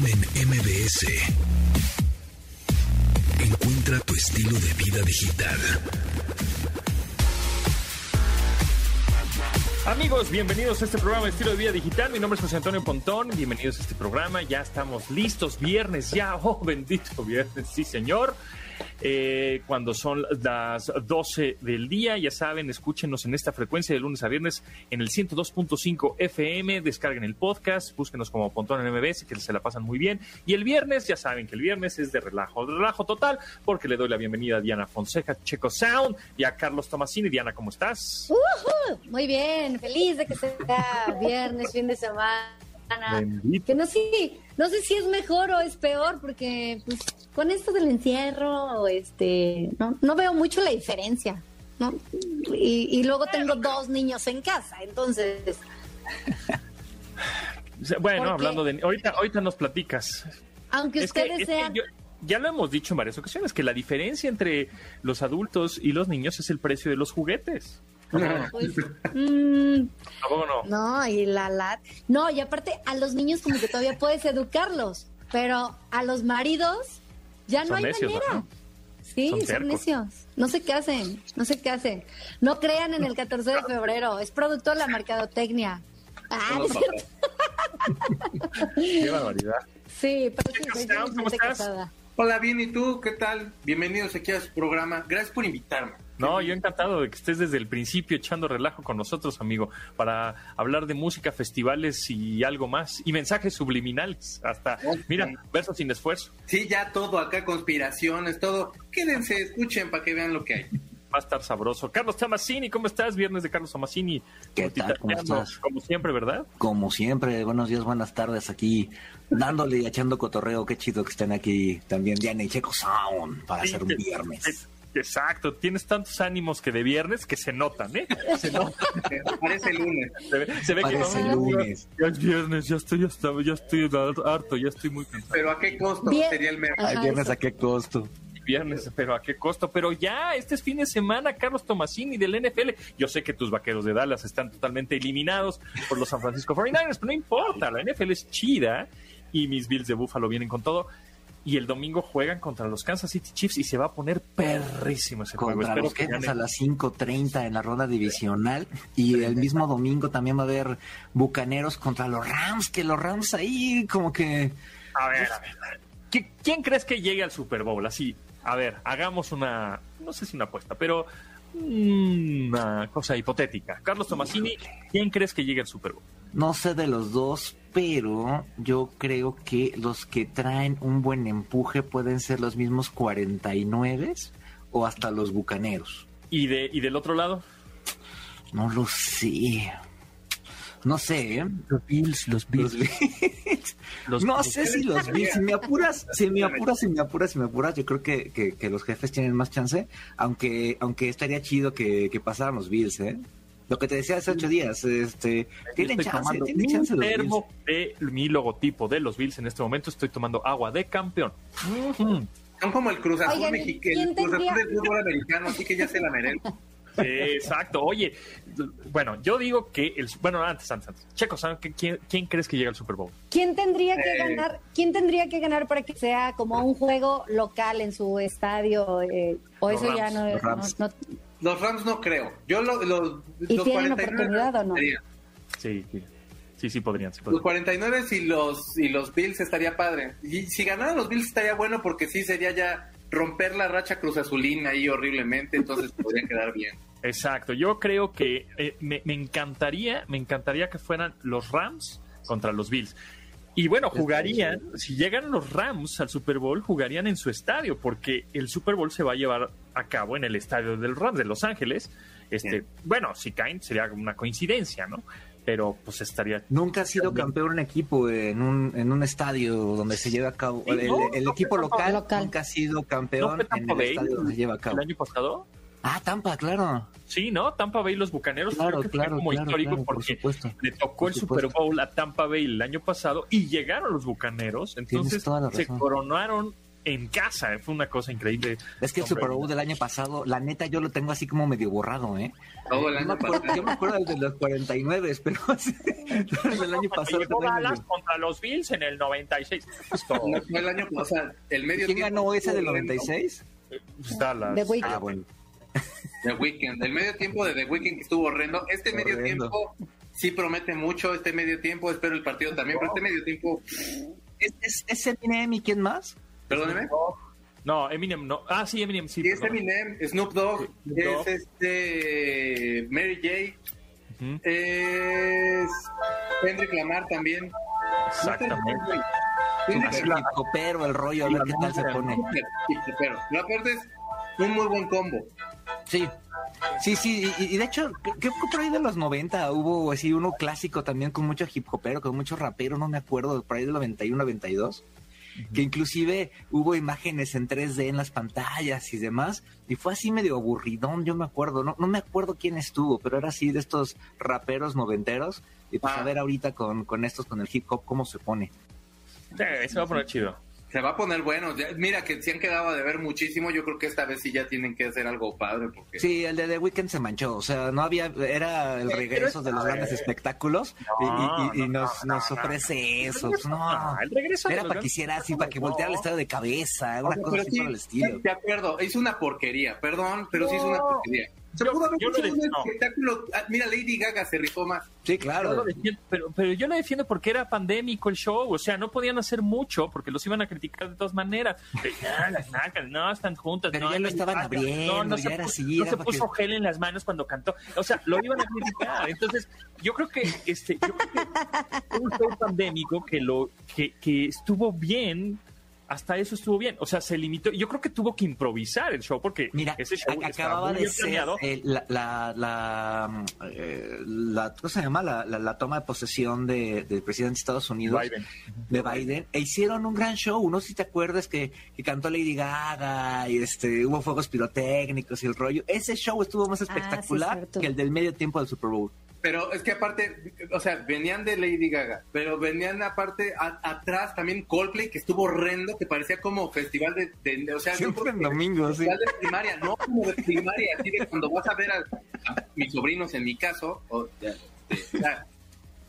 MBS. Encuentra tu estilo de vida digital. Amigos, bienvenidos a este programa de estilo de vida digital. Mi nombre es José Antonio Pontón. Bienvenidos a este programa. Ya estamos listos. Viernes ya. Oh, bendito viernes. Sí, señor. Eh, cuando son las 12 del día. Ya saben, escúchenos en esta frecuencia de lunes a viernes en el 102.5 FM. Descarguen el podcast, búsquenos como Pontón en MBS, que se la pasan muy bien. Y el viernes, ya saben que el viernes es de relajo, de relajo total, porque le doy la bienvenida a Diana Fonseca, Checo Sound, y a Carlos Tomasini. Diana, ¿cómo estás? Muy bien, feliz de que sea viernes, fin de semana. Bendito. Que no sé, no sé si es mejor o es peor, porque pues, con esto del encierro, este, no, no veo mucho la diferencia. ¿no? Y, y luego tengo dos niños en casa, entonces, Bueno, hablando de... Ahorita, ahorita nos platicas. aunque Es que- ustedes es que sean... yo- ya lo hemos dicho en varias ocasiones, que la diferencia entre los adultos y los niños es el precio de los juguetes. pues, mm, ¿A poco no? no, y la la... No, y aparte a los niños como que todavía puedes educarlos, pero a los maridos ya no Son hay necios, manera. ¿no? Sí, Son son, necios. No sé qué hacen, no sé qué hacen. No crean en el 14 de febrero, es producto de la mercadotecnia. Ah, ¿no es cierto? Qué barbaridad. Sí, pero sí, Chicos, soy ¿cómo felizmente estás? casada. Hola, bien, ¿y tú? ¿Qué tal? Bienvenidos aquí a su programa. Gracias por invitarme. No, yo encantado de que estés desde el principio echando relajo con nosotros, amigo, para hablar de música, festivales y algo más, y mensajes subliminales, hasta, mira, versos sin esfuerzo. Sí, ya todo acá, conspiraciones, todo. Quédense, escuchen para que vean lo que hay. Va a estar sabroso. Carlos Tomasini, ¿cómo estás? Viernes de Carlos Tomasini. ¿Qué tal? ¿Cómo estás? Como siempre, ¿verdad? Como siempre, buenos días, buenas tardes aquí, dándole y echando cotorreo. Qué chido que estén aquí también Diana y Checo Sound para hacer un viernes. Exacto, tienes tantos ánimos que de viernes que se notan, ¿eh? Se nota. Parece lunes. Se ve, se ve que Parece no, lunes. Ya es viernes, ya estoy, ya estoy, ya estoy harto, ya estoy muy cansado. Pero ¿a qué costo Bien. sería el mes? Ajá, viernes eso. a qué costo. Viernes, pero ¿a qué costo? Pero ya, este es fin de semana, Carlos Tomasini del NFL. Yo sé que tus vaqueros de Dallas están totalmente eliminados por los San Francisco 49ers, pero no importa, la NFL es chida y mis Bills de Buffalo vienen con todo. Y el domingo juegan contra los Kansas City Chiefs y se va a poner perrísimo ese juego. Contra Espero los que Jefes ganen. a las 5.30 en la ronda divisional. Y el mismo domingo también va a haber Bucaneros contra los Rams, que los Rams ahí como que... A ver, a ver. a ver. ¿Qui- ¿Quién crees que llegue al Super Bowl? Así, a ver, hagamos una, no sé si una apuesta, pero una cosa hipotética. Carlos Tomasini, ¿quién crees que llegue al Super Bowl? No sé de los dos, pero yo creo que los que traen un buen empuje pueden ser los mismos 49 o hasta los Bucaneros. ¿Y, de, y del otro lado? No lo sé. No sé, ¿eh? Los Bills, los Los Bills. Los- no sé si los Bills. Si me apuras, si me apuras, si me apuras, si me apuras, yo creo que, que, que los jefes tienen más chance, aunque aunque estaría chido que, que pasaran los Bills, ¿eh? Lo que te decía hace ocho días, este, tienen chance, tienen mi chance los termo de mi logotipo de los Bills en este momento. Estoy tomando agua de campeón. Son como el Cruz Azul Oigan, mexicano, ¿quién el Cruz Azul del fútbol americano, así que ya se la merezco. Sí, exacto. Oye, bueno, yo digo que el. Bueno, antes, antes, antes. Checo, ¿saben qué- quién, quién crees que llega al Super Bowl? ¿Quién tendría que Eh. ganar? ¿Quién tendría que ganar para que sea como un juego local en su estadio? eh, o Los eso ya no, los Rams. no- no- Los Rams no creo. Yo lo- los, ¿Y los tienen 49 oportunidad o no? Sí, sí, sí, sí podrían. Sí Los podrían. 49 y los, y los Bills estaría padre. Y si ganaran los Bills estaría bueno porque sí sería ya romper la racha Cruz Azulina ahí horriblemente, entonces podrían quedar bien. Exacto. Yo creo que eh, me, me encantaría, me encantaría que fueran los Rams contra los Bills. Y bueno, jugarían, si llegan los Rams al Super Bowl, jugarían en su estadio, porque el Super Bowl se va a llevar a cabo en el estadio del Rams de Los Ángeles. Este, Bien. bueno, si caen sería una coincidencia, ¿no? Pero pues estaría Nunca ha sido campeón un equipo en un, en un estadio donde se lleva a cabo. Sí, el no, el no equipo Tampa- local, local. nunca ha sido ¿No campeón en el Bay estadio donde se lleva a cabo. el año pasado. Ah, Tampa, claro. Sí, ¿no? Tampa Bay y los Bucaneros Claro, creo que fue claro, como claro, histórico claro, por porque supuesto. le tocó Por el Super. Bowl a Tampa Bay el año pasado y llegaron los Bucaneros, entonces toda la se coronaron en casa. Fue una cosa increíble. Es que el Super Bowl del año pasado, la neta, yo lo tengo así como medio borrado, ¿eh? Todo el Yo año me acuerdo, pasado. yo me acuerdo del de los 49, pero el año pasado. Llegó Dallas contra los Bills en el 96. Es todo. No, el año pasado. El medio ¿Quién ganó ese del estuvo horrendo. 96? Pues Dallas. Ah, bueno. The Weeknd. El medio tiempo de The Weeknd que estuvo horrendo. Este medio tiempo sí promete mucho. Este medio tiempo, espero el partido también. Pero este medio tiempo, ¿Es, es, es Eminem y quién más? perdóneme. No, Eminem no. Ah, sí, Eminem sí. Sí, es. Eminem, Snoop Dogg, Snoop Dogg. es este Mary J, Ujú, es Kendrick Lamar también. Exactamente. Pero el rollo, a ver qué tal se pone. pero la parte es un muy buen combo. Sí. Sí, sí, y, y de hecho, creo que por ahí de los 90 hubo así uno clásico también con mucho hip hopero, con mucho rapero, no me acuerdo, por ahí del 91, 92, que inclusive hubo imágenes en 3D en las pantallas y demás, y fue así medio aburridón, yo me acuerdo, no, no me acuerdo quién estuvo, pero era así de estos raperos noventeros, y pues Ah. a ver ahorita con, con estos, con el hip hop, cómo se pone. Sí, va a poner chido. Se va a poner bueno. Ya- mira que se han quedado de ver muchísimo. Yo creo que esta vez sí ya tienen que hacer algo padre. Porque Sí, el de The Weeknd se manchó, o sea, no había, era el regreso de los grandes espectáculos y- y, y- y No, nos, no, nos no, ofrece eso, no. El regreso Era para que hiciera así, para que volteara el estadio de cabeza, una cosa así sí, por el estilo. De acuerdo, es una porquería, perdón, pero sí es una No. porquería. Se Yo- pudo haber hecho un no. espectáculo. ah, Mira, Lady Gaga se rifó más. Sí, Yo claro. lo defiendo, pero, pero yo lo defiendo porque era pandémico el show, o sea, no podían hacer mucho porque los iban a criticar de todas maneras. De, "Ah, las nacas, no, están juntas. Pero no, ya lo no, estaban no, abriendo, no ya se era así, No era se puso que- gel en las manos cuando cantó. O sea, lo iban a criticar. Entonces, yo creo que este, yo creo que fue un show pandémico que lo, que, que estuvo bien. Hasta eso estuvo bien. O sea, se limitó. Yo creo que tuvo que improvisar el show porque Mira, ese show acababa muy de bien ser eh, la, la, la, mm, eh, la- ¿cómo se llama? La, la- la toma de posesión de- del presidente de Estados Unidos. Biden. de Biden e hicieron un gran show. No sé si te acuerdas que, que cantó Lady Gaga y este hubo fuegos pirotécnicos y el rollo. Ese show estuvo más Ah, sí, espectacular que el del medio tiempo del Super Bowl. Pero es que aparte, o sea, venían de Lady Gaga, pero venían aparte a- atrás también Coldplay, que estuvo horrendo, que parecía como festival de, de- o sea, Siempre en domingo, sí. festival de primaria, no como de primaria, así de cuando vas a ver a, a mis sobrinos en mi caso, o, ya, ya,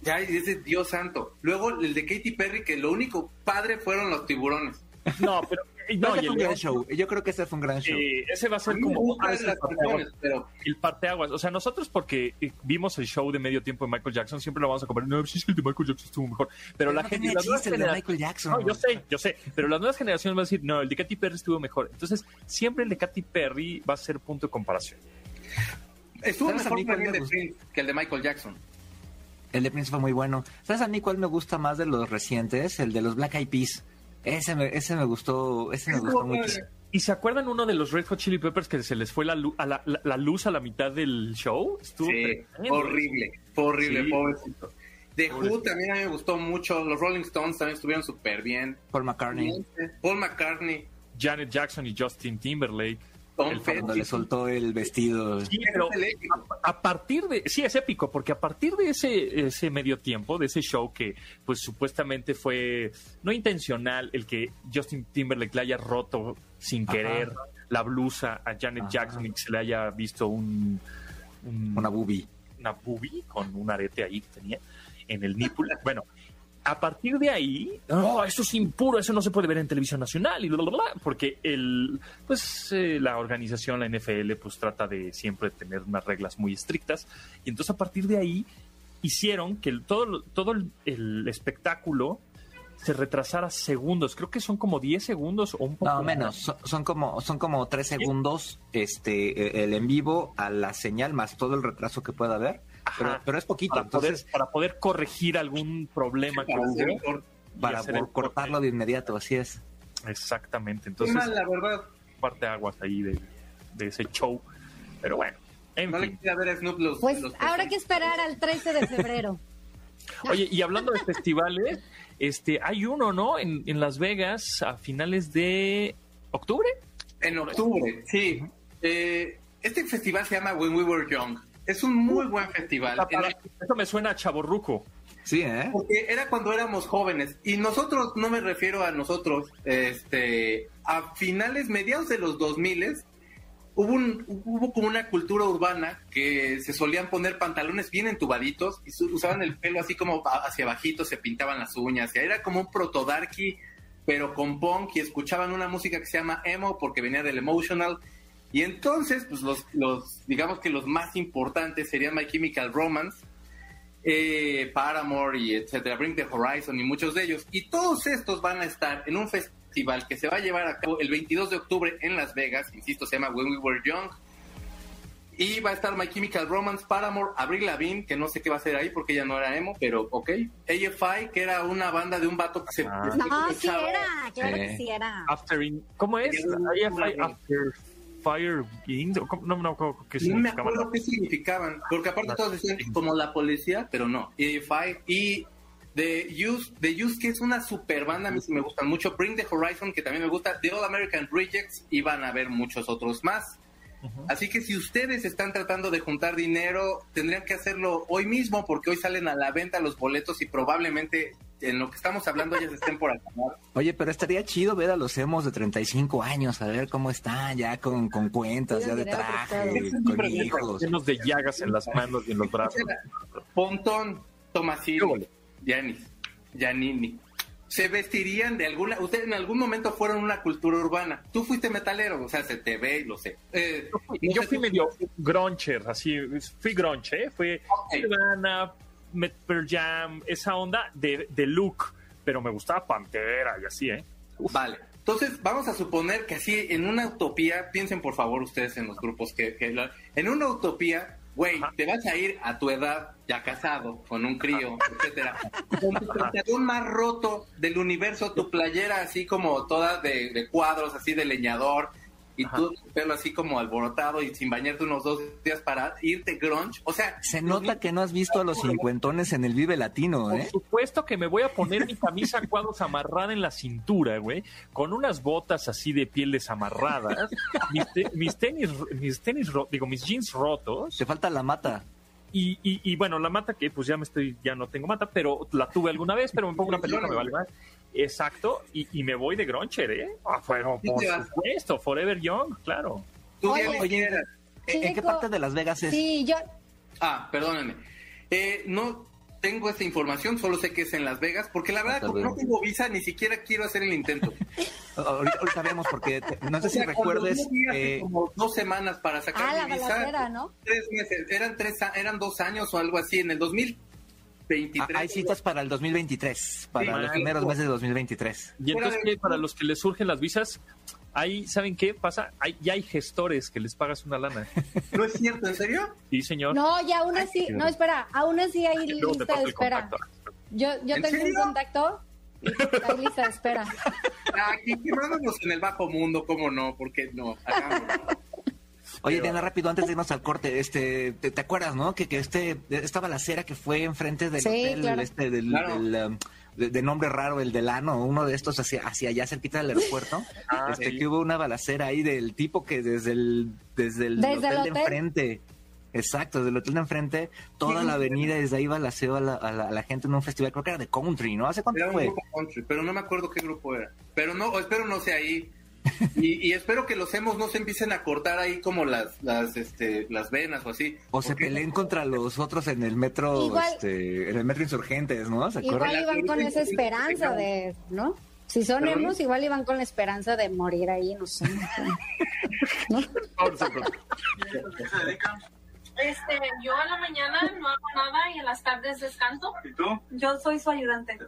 ya es de Dios santo. Luego el de Katy Perry, que lo único padre fueron los tiburones. No, pero. No, ese el un gran show. Yo creo que ese fue un gran show. Sí, ese va a ser como las parteaguas. pero el parteaguas. O sea, nosotros porque eh, vimos el show de medio tiempo de Michael Jackson, siempre lo vamos a comer. No, sí, sí, el de Michael Jackson estuvo mejor. Pero, Pero la no gente. tenía las nuevas chiste el de Michael Jackson. No, yo sé, yo sé. Pero las nuevas generaciones van a decir, no, el de Katy Perry estuvo mejor. Entonces, siempre el de Katy Perry va a ser punto de comparación. estuvo ¿Sabes a mejor mí cuál también me de? Prince que el de Michael Jackson. El de Prince fue muy bueno. ¿Sabes a mí cuál me gusta más de los recientes? El de los Black Eyed Peas. Ese me, ese me gustó, ese me gustó mucho. ¿Y se acuerdan uno de los Red Hot Chili Peppers que se les fue la, lu- a la, la- la luz a la mitad del show? Estuvo Sí, horrible, fue horrible, Sí. pobrecito. The Who también a mí me gustó mucho, los Rolling Stones también estuvieron súper bien. Paul McCartney. Paul McCartney, Janet Jackson y Justin Timberlake. Cuando le soltó el vestido. Sí, pero a partir de sí es épico porque a partir de ese ese medio tiempo de ese show que pues supuestamente fue no intencional el que Justin Timberlake le haya roto sin Ajá. querer la blusa a Janet Ajá. Jackson y que se le haya visto un, un- Una boobie. una boobie con un arete ahí que tenía en el nipple bueno a partir de ahí, no, eso es impuro, eso no se puede ver en televisión nacional y bla, bla, bla, porque el, pues eh, la organización, la NFL, pues trata de siempre tener unas reglas muy estrictas y entonces a partir de ahí hicieron que el- todo, todo el, el espectáculo se retrasara segundos, creo que son como 10 segundos o un poco No, menos. Son, son como son como tres segundos este eh, el en vivo a la señal más todo el retraso que pueda haber. Pero, es poquito, para poder, entonces para poder corregir algún problema que hubo. para cortarlo de inmediato, así es. Exactamente, entonces mal, la verdad. parte aguas ahí de, de ese show. Pero bueno, en No le fin. quería ver a Snoop los. Pues los- habrá que esperar al 13 de febrero. Oye, y hablando de festivales, este, hay uno, ¿no? En, en Las Vegas a finales de octubre. En octubre, sí. Eh, este festival se llama When We Were Young. Es un muy buen festival. Eso me suena a chaborruco. Sí, ¿eh? Porque era cuando éramos jóvenes. Y nosotros, no me refiero a nosotros, este, a finales, mediados de los 2000 hubo, un, hubo como una cultura urbana que se solían poner pantalones bien entubaditos y su- usaban el pelo así como hacia bajito, se pintaban las uñas. Y era como un proto-darky, pero con punk y escuchaban una música que se llama emo porque venía del emotional. Y entonces, pues los, los digamos que los más importantes serían My Chemical Romance, eh, Paramore y etcétera, Bring the Horizon y muchos de ellos. Y todos estos van a estar en un festival que se va a llevar a cabo el 22 de octubre en Las Vegas, insisto, se llama When We Were Young. Y va a estar My Chemical Romance, Paramore, Avril Lavigne, que no sé qué va a hacer ahí porque ella no era emo, pero ok. AFI, que era una banda de un vato que se... Ah. No, sí era, claro Sí. que sí era. After in- ¿Cómo es? IFI After Fire Beings. ¿o? No, no, ¿cómo- ¿qué No me acuerdo qué significaban, porque aparte todos decían como la policía, pero no. AFI y The Use, The Use que es una super banda, a mí sí me gustan mucho. Bring the Horizon, que también me gusta. The All American Rejects, y van a haber muchos otros más. Así que si ustedes están tratando de juntar dinero, tendrían que hacerlo hoy mismo, porque hoy salen a la venta los boletos y probablemente en lo que estamos hablando ya se estén por acabar. Oye, pero estaría chido ver a los emos de 35 años, a ver cómo están ya con, con cuentas, ya de traje, con hijos. Llenos de llagas en las manos y en los brazos. Pontón, ¿Qué Tomasini, huele? Yanis, Yanini. Se vestirían de alguna. Ustedes en algún momento fueron una cultura urbana. Tú fuiste metalero, o sea, se te ve y lo sé. Eh, Yo fui medio groncher, así, fui gronche, ¿eh? fue Ok. Nirvana, Met- Pearl Jam, esa onda de, de look, pero me gustaba Pantera y así, ¿eh? Vale. Entonces, vamos a suponer que así, en una utopía, piensen por favor ustedes en los grupos que. que la- en una utopía, güey, te vas a ir a tu edad, ya casado, con un crío, etcétera, con tu pantalón más roto del universo, tu playera así como toda de, de cuadros, así de leñador, y Ajá. tú tu pelo así como alborotado y sin bañarte unos dos días para irte grunge. O sea, Se nota que no has visto a los cincuentones en el Vive Latino, Por ¿eh? supuesto que me voy a poner mi camisa a cuadros amarrada en la cintura, güey, con unas botas así de piel desamarradas, mis, te- mis tenis, mis tenis, ro- digo, mis jeans rotos, Te falta la mata. y, y, y bueno, la mata que pues ya me estoy, ya no tengo mata, pero la tuve alguna vez, pero me pongo una peluca, me vale más. Exacto, y, y, me voy de Groncher, ¿eh? Ah, bueno, por supuesto, Forever Young, claro. Tú oye, oye ¿en, ¿en qué parte de Las Vegas es? Sí, yo. Ah, perdóname. Eh, no tengo esta información, solo sé que es en Las Vegas, porque la verdad, como no tengo visa, ni siquiera quiero hacer el intento. ahorita, ahorita, vemos, porque te, no sé o sea, si recuerdes. Eh, como dos semanas para sacar ah, mi la visa. Balacera, ¿no? Tres meses, eran, tres, eran dos años o algo así en el 2000. Hay citas para el 2023, para los primeros meses de 2023. Y entonces, para los que les surgen las visas, ahí, ¿saben qué pasa? Hay, ya hay gestores que les pagas una lana. ¿No es cierto? ¿En serio? Sí, señor. No, y aún así, no, espera, aún así hay lista de espera. Yo, yo tengo un contacto hay lista de espera. Aquí quemándonos en el bajo mundo, ¿cómo no? ¿Por qué no? Hagámoslo. Oye, Pero- Diana, rápido, antes de irnos al corte, este, ¿te, te acuerdas, no? Que, que este, esta balacera que fue enfrente del Sí, hotel, claro. este, del, Claro. del, um, de, de nombre raro, el Delano, uno de estos hacia, hacia allá cerquita del aeropuerto, Ah, este, sí. que hubo una balacera ahí del tipo que desde el, desde el Desde hotel el de enfrente, exacto, desde el hotel de enfrente, toda Sí. la avenida desde ahí balaceó a la, a, la, a la gente en un festival, creo que era de country, ¿no? ¿Hace cuánto Era un fue? grupo country, pero no me acuerdo qué grupo era. Pero no, espero no sea ahí. Y, y espero que los hemos no se empiecen a cortar ahí como las, las, este, las venas o así. O se peleen contra los otros en el metro, Igual- este, en el metro Insurgentes, ¿no? ¿Se acuerdan? Igual iban con esa esperanza de, ¿no? Si son ¿Perdón? emos, igual iban con la esperanza de morir ahí, no sé. ¿no? Este, yo a la mañana no hago nada y en las tardes descanso. ¿Y tú? Yo soy su ayudante.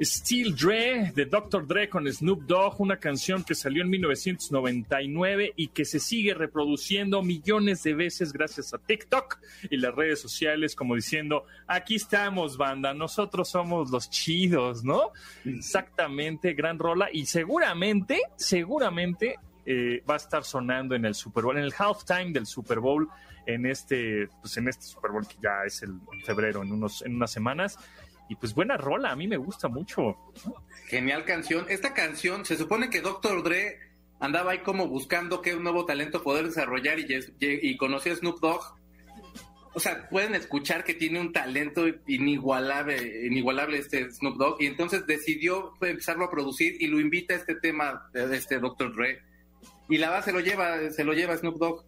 Steel Dre de Dr. Dre con Snoop Dogg, una canción que salió en 1999 y que se sigue reproduciendo millones de veces gracias a TikTok y las redes sociales, como diciendo, aquí estamos, banda, nosotros somos los chidos, ¿no? Exactamente, gran rola y seguramente, seguramente eh, va a estar sonando en el Super Bowl, en el halftime del Super Bowl, en este, pues en este Super Bowl que ya es el febrero, en unos, en unas semanas. Y pues buena rola, a mí me gusta mucho. Genial canción. Esta canción, se supone que Dr. Dre andaba ahí como buscando qué nuevo talento poder desarrollar y, y conoció a Snoop Dogg. O sea, pueden escuchar que tiene un talento inigualable, inigualable este Snoop Dogg, y entonces decidió empezarlo a producir y lo invita a este tema de este Dr. Dre. Y la base lo lleva, se lo lleva Snoop Dogg.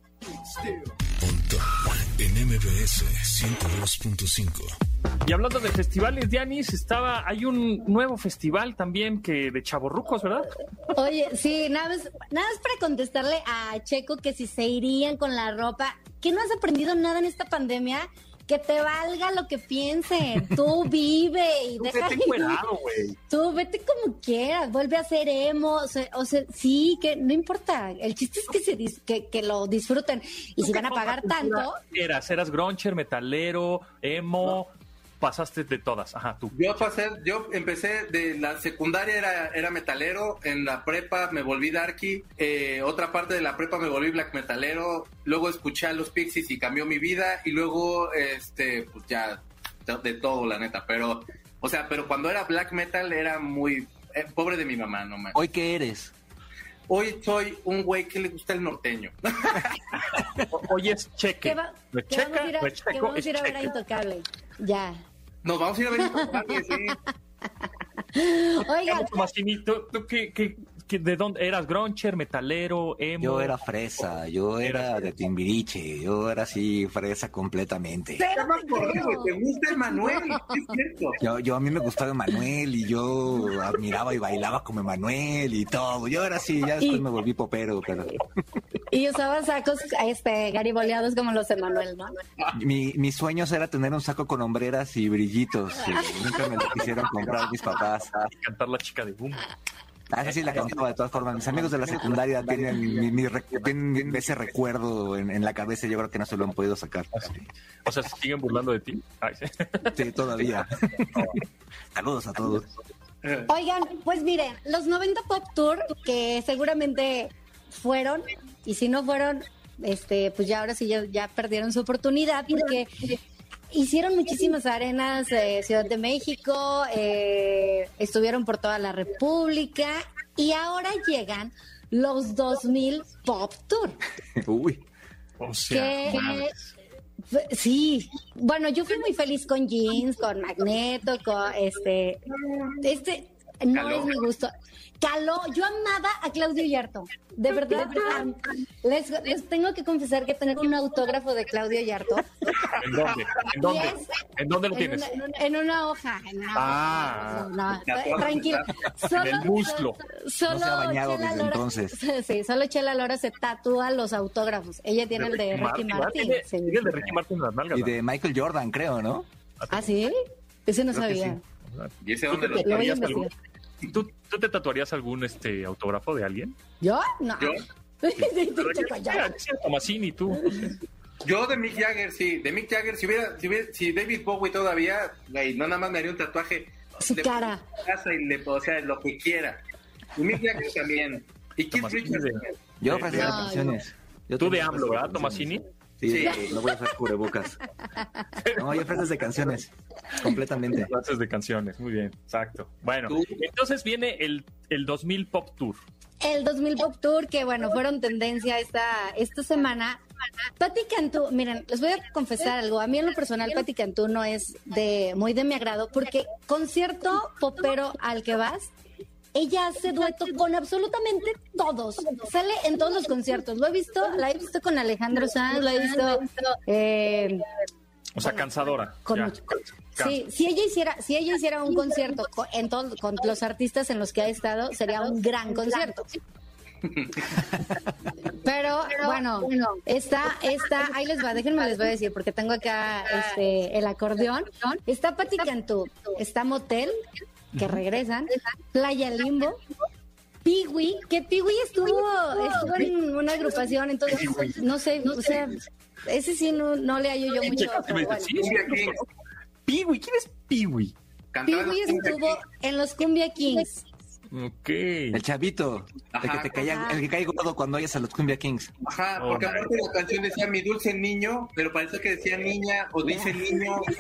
MBS 102.5. Y hablando de festivales, Dianis, estaba, hay un nuevo festival también que de chavorrucos, ¿verdad? Oye, sí, nada más, nada más para contestarle a Checo que si se irían con la ropa, que no has aprendido nada en esta pandemia, que te valga lo que piensen. Tú vive y Tú deja. vete. Tú vete como quieras, vuelve a ser emo, o sea, o sea, sí, que no importa. El chiste es que se dis- que, que lo disfruten. Y si van a pagar tanto, Eras, eras groncher, metalero, emo, pasaste de todas. Ajá, tú. Yo pasé, yo empecé de la secundaria era, era metalero, en la prepa me volví darky, eh, otra parte de la prepa me volví black metalero, luego escuché a los Pixies y cambió mi vida y luego este pues ya de, todo la neta, pero o sea, pero cuando era black metal era muy eh, pobre de mi mamá, no más. ¿Hoy qué eres? Hoy soy un güey que le gusta el norteño. Hoy es cheque. que, va- checa, vamos a ir a, vamos a, ir a ver a. Intocable. Ya. Nos vamos a ir a ver. Oigan, Tomasini, ¿tú, tú qué- qué- de dónde eras? Groncher, metalero, emo. Yo era fresa, yo era de Timbiriche, yo era así fresa completamente. Güey, te gusta Emanuel, es cierto. Yo, yo a mí me gustaba Emanuel y yo admiraba y bailaba como Emanuel y todo. Yo era así, ya después Y- me volví popero, pero y usaba sacos este gariboleados como los de Manuel, ¿no? mi, mis sueños era tener un saco con hombreras y brillitos. y nunca me lo quisieron comprar mis papás. cantar la chica de boom. Ah, esa sí la cantaba de todas formas. Mis amigos de la secundaria tienen, mi- mi tienen ese recuerdo en, en la cabeza. Yo creo que no se lo han podido sacar. O sea, ¿se siguen burlando de ti? Ay, sí. Sí, todavía. Saludos a todos. Oigan, pues miren, los 90 Pop Tour, que seguramente fueron, y si no fueron, este, pues ya ahora sí ya, ya perdieron su oportunidad, porque hicieron muchísimas arenas, eh, Ciudad de México, eh, estuvieron por toda la República, y ahora llegan los 2000 Pop Tour. Uy. O sea, que sí bueno yo fui muy feliz con jeans con magneto con este este no Caló. es mi gusto caló yo amaba a Claudio Yarto de verdad am- les, les tengo que confesar que tengo un autógrafo de Claudio Yarto ¿En dónde? ¿En dónde? ¿En dónde lo en tienes? una, en una- en una hoja en una Ah. hoja. No, Tatuado. tranquilo En el muslo. Solo No se ha bañado Chela desde Lora- entonces. Sí, solo Chela Lora se tatúa los autógrafos. Ella tiene el de Ricky Martin. ¿Tiene, sí. tiene el de Ricky Martin en las nalgas. Y de Michael Jordan, creo, ¿no? ¿Ah, sí? Ese no Creo sabía. ¿Y ese ¿Tú dónde lo Lo voy ¿tú, tú te tatuarías algún este autógrafo de alguien? ¿Yo? No. Yo. Sí, Tomasini, tú. Yo de Mick Jagger, sí, de Mick Jagger, si hubiera, si hubiera, si David Bowie todavía, güey, no nada más me haría un tatuaje Su de cara. casa y le, o sea, lo que quiera. Y Mick Jagger también. Y Keith Richards. Yo No, ofrecía yo- canciones. Yo Tú de AMLO, ¿verdad, Tomasini? Canciones. Sí, no voy a hacer cubrebocas. No, yo ofreces de canciones. Completamente. Clases de canciones, muy bien, exacto. Bueno, Tú. entonces viene el, el 2000 Pop Tour. El 2000 Pop Tour, que bueno, fueron tendencia esta, esta semana. Patti Cantú, miren, les voy a confesar algo. A mí en lo personal, Patti Cantú no es de muy de mi agrado, porque concierto popero al que vas, ella hace dueto con absolutamente todos. Sale en todos los conciertos. Lo he visto, la he visto con Alejandro Sanz, lo he visto eh, O sea, cansadora. con mucho-. Sí, si ella hiciera, si ella hiciera un concierto con, en todo- con los artistas en los que ha estado, sería un gran concierto. Pero bueno, está, está, ahí les va, déjenme les voy a decir, porque tengo acá este el acordeón. Está Pati Cantú, está Motel, que regresan, Playa Limbo, Piwi, que Piwi estuvo, estuvo. en una agrupación, entonces no sé, o sea, ese sí no, no le hallo yo mucho. Piwi, ¿quién es Piwi? Piwi estuvo en los Cumbia Kings. Ok. El chavito, el que Ajá. te caía, Ajá. el que cae gordo cuando oyes a los Cumbia Kings. Ajá, porque aparte la canción decía mi dulce niño, pero parece que decía niña o dice niño.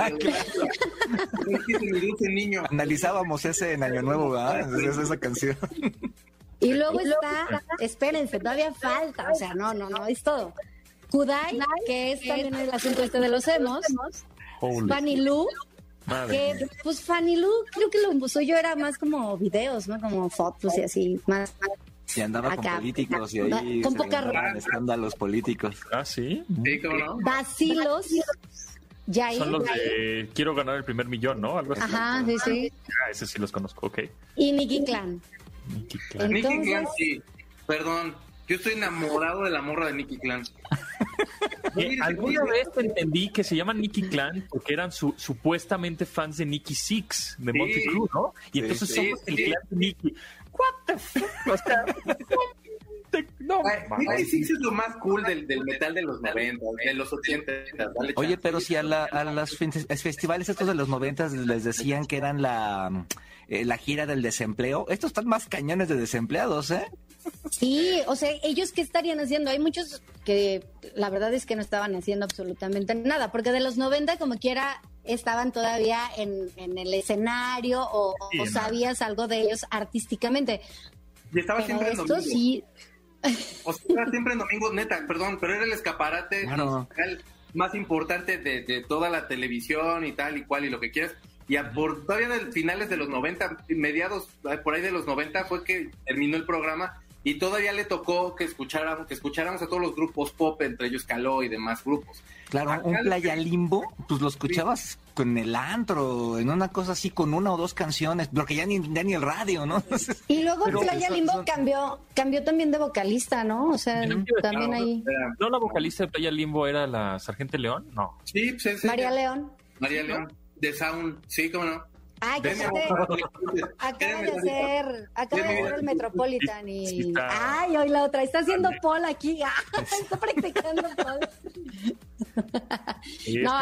Es dice mi dulce niño. Analizábamos ese en Año Nuevo, ¿verdad? Esa, esa canción. Y luego está, espérense, todavía falta, o sea, no, no, no, es todo. Kudai, que es también el asunto este de los emos. Holy Fanny Lu, madre que mía. pues Fanny Lu, creo que lo suyo era más como videos, ¿no? Como fotos y así, más. Y andaba con Acá. políticos y ahí Con poca ropa. escándalos políticos. Ah, sí. Sí, ¿cómo no? Vacilos, Yair. Son los de quiero ganar el primer millón, ¿no? Algo así. Ajá, sí, sí. Ah, ese sí los conozco, ok. Y Nicky Clan. Nicky Clan. Nicky Entonces- Clan, sí. Perdón, yo estoy enamorado de la morra de Nicky Clan. Eh, alguna vez te entendí que se llaman Nicky Clan porque eran su- supuestamente fans de Nicky Six, de Sí. Monty ¿no? Y Sí, entonces sí, somos el sí. clan de Nicky. What the fuck? O sea, no, Ay, Nicky. Six es lo más cool del, del metal de los 90, de los 80. Dale Oye, pero si a, la- a los fin- festivales estos de los noventas les decían que eran la, eh, la gira del desempleo, estos están más cañones de desempleados, ¿eh? Sí, o sea, ellos qué estarían haciendo? Hay muchos que la verdad es que no estaban haciendo absolutamente nada, porque de los 90 como quiera estaban todavía en, en el escenario o, Sí, o en sabías algo de ellos artísticamente. Y estaba Pero siempre en domingo. sí, O sea, era siempre en domingo, neta, perdón, pero era el escaparate Claro. más importante de, de toda la televisión y tal y cual y lo que quieras. Y a- por todavía de finales de los 90, mediados por ahí de los 90 fue que terminó el programa y todavía le tocó que escucháramos, que escucháramos a todos los grupos pop, entre ellos Caló y demás grupos. Claro, Acá un playa que- limbo, pues lo escuchabas con el antro, en una cosa así, con una o dos canciones, porque ya ni, ya ni el radio, ¿no? Y luego Pero Playa son- Limbo son- cambió, cambió también de vocalista, ¿no? O sea, también ahí. Era- ¿No la vocalista de Playa Limbo era la Sargente León? No. Sí, pues es María. León. María León, de Sound, sí, cómo no. Ay, amor. Acaba de hacer, acaba de hacer el. Metropolitan y... Ay, hoy la otra, está haciendo Paul aquí. Ah, está practicando Paul. Sí, No,